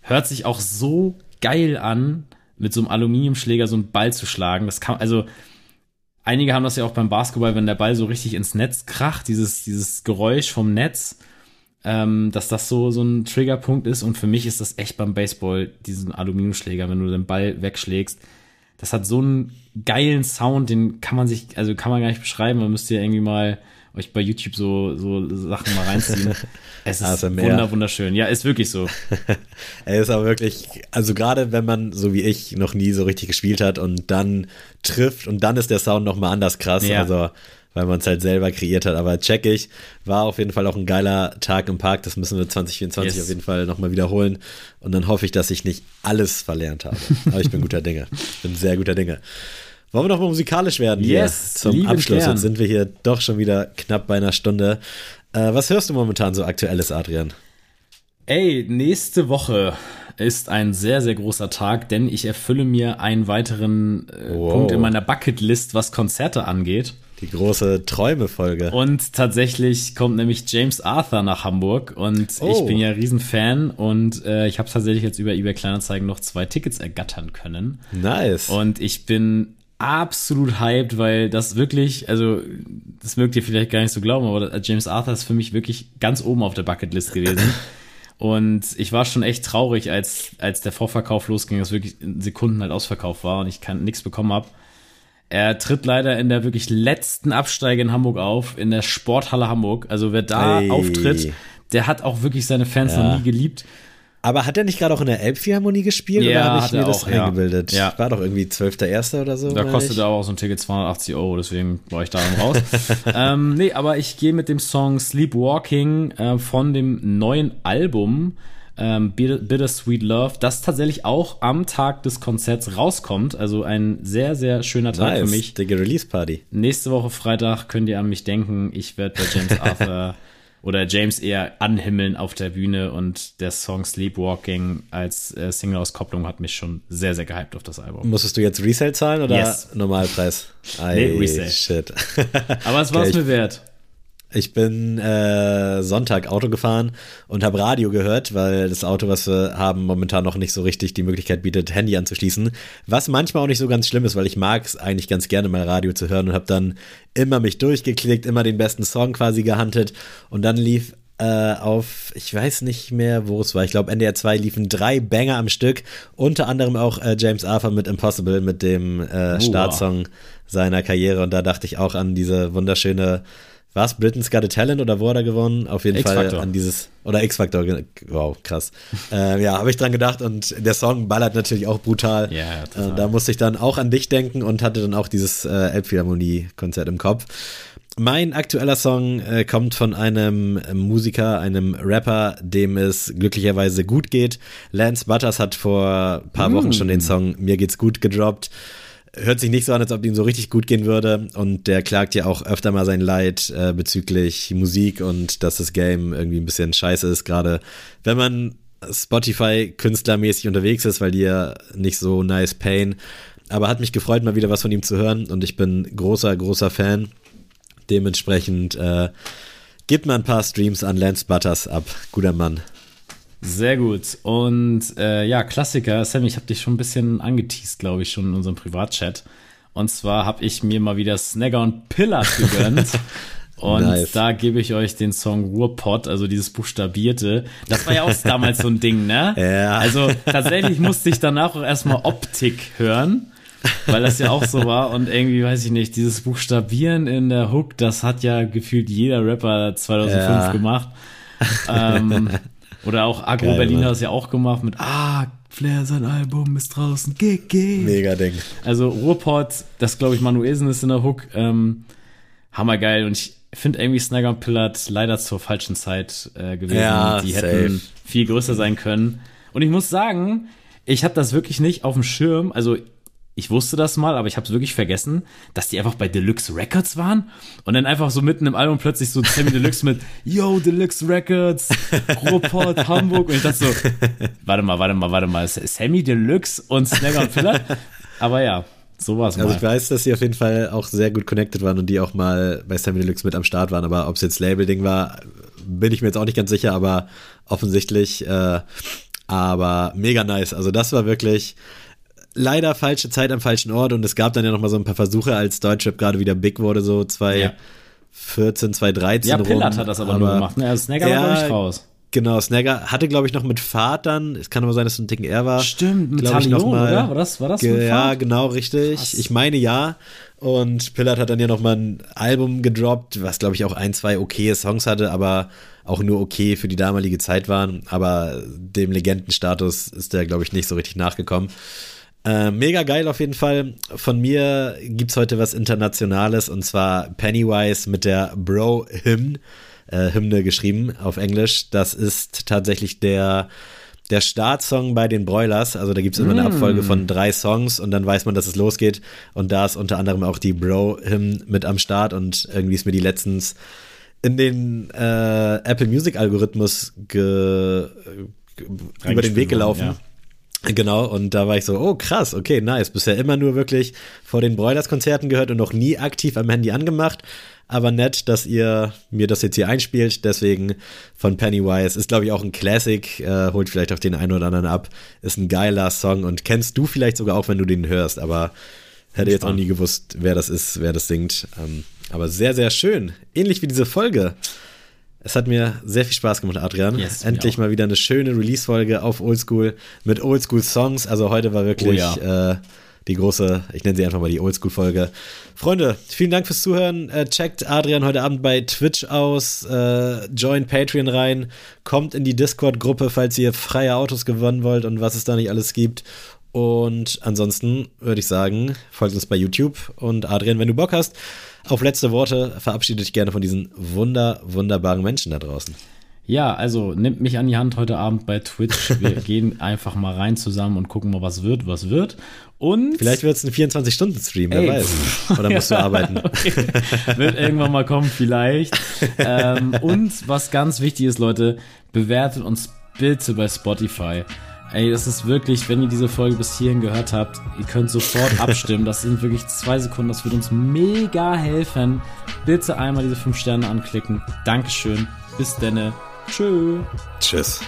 hört sich auch so geil an, mit so einem Aluminiumschläger so einen Ball zu schlagen. Das kann, also, einige haben das ja auch beim Basketball, wenn der Ball so richtig ins Netz kracht, dieses, dieses Geräusch vom Netz, ähm, dass das so, so ein Triggerpunkt ist. Und für mich ist das echt beim Baseball, diesen Aluminiumschläger, wenn du den Ball wegschlägst, das hat so einen geilen Sound, den kann man sich, also kann man gar nicht beschreiben. Man müsste ja irgendwie mal euch bei YouTube so, so Sachen mal reinziehen. Es ist also wunder, wunderschön. Ja, ist wirklich so. er ist aber wirklich, also gerade wenn man, so wie ich, noch nie so richtig gespielt hat und dann trifft und dann ist der Sound nochmal anders krass. Ja. Also weil man es halt selber kreiert hat. Aber check ich, war auf jeden Fall auch ein geiler Tag im Park. Das müssen wir 2024 yes. auf jeden Fall nochmal wiederholen. Und dann hoffe ich, dass ich nicht alles verlernt habe. Aber ich bin guter Dinge. Ich bin sehr guter Dinge. Wollen wir noch mal musikalisch werden yes, hier zum Abschluss? Jetzt sind wir hier doch schon wieder knapp bei einer Stunde. Äh, was hörst du momentan so aktuelles, Adrian? Ey, nächste Woche ist ein sehr, sehr großer Tag, denn ich erfülle mir einen weiteren äh, wow. Punkt in meiner Bucketlist, was Konzerte angeht. Die große Träume-Folge. Und tatsächlich kommt nämlich James Arthur nach Hamburg und oh. ich bin ja Riesenfan und äh, ich habe tatsächlich jetzt über eBay Kleinanzeigen noch zwei Tickets ergattern können. Nice. Und ich bin absolut hyped, weil das wirklich, also das mögt ihr vielleicht gar nicht so glauben, aber James Arthur ist für mich wirklich ganz oben auf der Bucketlist gewesen. Und ich war schon echt traurig, als, als der Vorverkauf losging, dass wirklich in Sekunden halt ausverkauft war und ich nichts bekommen habe. Er tritt leider in der wirklich letzten Absteige in Hamburg auf, in der Sporthalle Hamburg. Also wer da hey. auftritt, der hat auch wirklich seine Fans ja. noch nie geliebt. Aber hat er nicht gerade auch in der Elbphilharmonie gespielt ja, oder habe ich mir das auch, eingebildet? Ja. War doch irgendwie 12.1. oder so. Da kostet aber auch so ein Ticket 280 Euro, deswegen war ich da raus. ähm, nee, aber ich gehe mit dem Song Sleepwalking äh, von dem neuen Album ähm, Bittersweet Love, das tatsächlich auch am Tag des Konzerts rauskommt. Also ein sehr, sehr schöner Tag nice. für mich. Dicke Release Party. Nächste Woche Freitag könnt ihr an mich denken. Ich werde bei James Arthur oder James eher anhimmeln auf der Bühne und der Song Sleepwalking als äh, Single-Auskopplung hat mich schon sehr, sehr gehypt auf das Album. Musstest du jetzt Resale zahlen oder yes. Normalpreis? Ei, nee, Resale. Shit. Aber es war es mir wert. Ich bin äh, Sonntag Auto gefahren und habe Radio gehört, weil das Auto, was wir haben, momentan noch nicht so richtig die Möglichkeit bietet, Handy anzuschließen. Was manchmal auch nicht so ganz schlimm ist, weil ich mag es eigentlich ganz gerne mal Radio zu hören und habe dann immer mich durchgeklickt, immer den besten Song quasi gehandelt und dann lief äh, auf, ich weiß nicht mehr, wo es war. Ich glaube, NDR 2 liefen drei Banger am Stück, unter anderem auch äh, James Arthur mit Impossible, mit dem äh, Startsong seiner Karriere. Und da dachte ich auch an diese wunderschöne war es Britain's Got a Talent oder wo hat er gewonnen? Auf jeden Fall an dieses, oder X-Factor, wow, krass. äh, ja, habe ich dran gedacht und der Song ballert natürlich auch brutal. Ja, äh, da musste ich dann auch an dich denken und hatte dann auch dieses äh, Elbphilharmonie-Konzert im Kopf. Mein aktueller Song äh, kommt von einem Musiker, einem Rapper, dem es glücklicherweise gut geht. Lance Butters hat vor ein paar mm. Wochen schon den Song Mir geht's gut gedroppt hört sich nicht so an, als ob ihm so richtig gut gehen würde. Und der klagt ja auch öfter mal sein Leid äh, bezüglich Musik und dass das Game irgendwie ein bisschen scheiße ist, gerade wenn man Spotify-künstlermäßig unterwegs ist, weil die ja nicht so nice pain. Aber hat mich gefreut, mal wieder was von ihm zu hören und ich bin großer, großer Fan. Dementsprechend äh, gibt man ein paar Streams an Lance Butters ab. Guter Mann. Sehr gut. Und äh, ja, Klassiker. Sam, ich habe dich schon ein bisschen angeteased, glaube ich, schon in unserem Privatchat. Und zwar habe ich mir mal wieder Snagger und Pillar gegönnt. Und nice. da gebe ich euch den Song Ruhrpott, also dieses Buchstabierte. Das war ja auch damals so ein Ding, ne? Ja. Also tatsächlich musste ich danach auch erstmal Optik hören, weil das ja auch so war. Und irgendwie, weiß ich nicht, dieses Buchstabieren in der Hook, das hat ja gefühlt jeder Rapper 2005 ja. gemacht. Ähm, oder auch Agro Geil, Berlin hat es ja auch gemacht mit Ah, Flair, sein Album ist draußen, GG. Mega Ding. Also Ruhrpott, das glaube ich Manuelsen ist in der Hook, ähm, hammergeil. Und ich finde irgendwie Snagger und Pillard leider zur falschen Zeit äh, gewesen. Ja, Die hätten safe. viel größer sein können. Und ich muss sagen, ich habe das wirklich nicht auf dem Schirm. Also ich wusste das mal, aber ich habe es wirklich vergessen, dass die einfach bei Deluxe Records waren und dann einfach so mitten im Album plötzlich so Sammy Deluxe mit Yo Deluxe Records, Ruhrpott, Hamburg und ich dachte so, warte mal, warte mal, warte mal, Sammy Deluxe und Snagger und Filler? Aber ja, so war's Also mal. ich weiß, dass sie auf jeden Fall auch sehr gut connected waren und die auch mal bei Sammy Deluxe mit am Start waren, aber ob es jetzt Label-Ding war, bin ich mir jetzt auch nicht ganz sicher, aber offensichtlich, äh, aber mega nice. Also das war wirklich leider falsche Zeit am falschen Ort und es gab dann ja noch mal so ein paar Versuche, als Deutschrap gerade wieder big wurde, so 2014, 2013 ja, rum. Pillard hat das aber, nur gemacht. Ne? Also Snagger Ja, war, glaube ich, raus. Genau, Snagger hatte, glaube ich, noch mit Fahrt dann, es kann aber sein, dass es ein Ticken er war. Stimmt, mit glaub ich, Talion, noch mal- oder? War das, war das Ge mit ja, genau, richtig. Krass. Ich meine ja. Und Pillard hat dann ja noch mal ein Album gedroppt, was glaube ich auch ein, zwei okaye Songs hatte, aber auch nur okay für die damalige Zeit waren. Aber dem Legendenstatus ist der, glaube ich, nicht so richtig nachgekommen. Äh, mega geil auf jeden Fall. Von mir gibt's heute was Internationales und zwar Pennywise mit der Bro Hymn, äh, Hymne geschrieben auf Englisch. Das ist tatsächlich der der Startsong bei den Broilers, also da gibt's immer eine Abfolge von drei Songs und dann weiß man, dass es losgeht. Und da ist unter anderem auch die Bro-Hymn mit am Start und irgendwie ist mir die letztens in den äh, Apple Music Algorithmus ge, ge, über den Weg gelaufen. Ja. Genau, und da war ich so, oh krass, okay, nice. Bisher immer nur wirklich vor den Broilers-Konzerten gehört und noch nie aktiv am Handy angemacht. Aber nett, dass ihr mir das jetzt hier einspielt. Deswegen von Pennywise. Ist, glaube ich, auch ein Classic. Äh, holt vielleicht auch den einen oder anderen ab. Ist ein geiler Song und kennst du vielleicht sogar auch, wenn du den hörst. Aber hätte jetzt auch nie gewusst, wer das ist, wer das singt. Ähm, aber sehr, sehr schön. Ähnlich wie diese Folge. Es hat mir sehr viel Spaß gemacht, Adrian. Yes, Endlich mal wieder eine schöne Release-Folge auf Oldschool mit Oldschool-Songs. Also heute war wirklich Oh ja. äh, die große, ich nenne sie einfach mal die Oldschool-Folge. Freunde, vielen Dank fürs Zuhören. Äh, checkt Adrian heute Abend bei Twitch aus, äh, joint Patreon rein, kommt in die Discord-Gruppe, falls ihr freie Autos gewonnen wollt und was es da nicht alles gibt. Und ansonsten würde ich sagen, folgt uns bei YouTube. Und Adrian, wenn du Bock hast, auf letzte Worte, verabschiede dich gerne von diesen wunder, wunderbaren Menschen da draußen. Ja, also nimmt mich an die Hand heute Abend bei Twitch. Wir gehen einfach mal rein zusammen und gucken mal, was wird, was wird. Und Vielleicht wird es ein 24-Stunden-Stream, wer weiß. Oder musst du arbeiten. Okay. Wird irgendwann mal kommen, vielleicht. ähm, und was ganz wichtig ist, Leute, bewertet uns bitte bei Spotify. Ey, das ist wirklich, wenn ihr diese Folge bis hierhin gehört habt, ihr könnt sofort abstimmen. Das sind wirklich zwei Sekunden, das wird uns mega helfen. Bitte einmal diese fünf Sterne anklicken. Dankeschön. Bis denne. Tschö. Tschüss.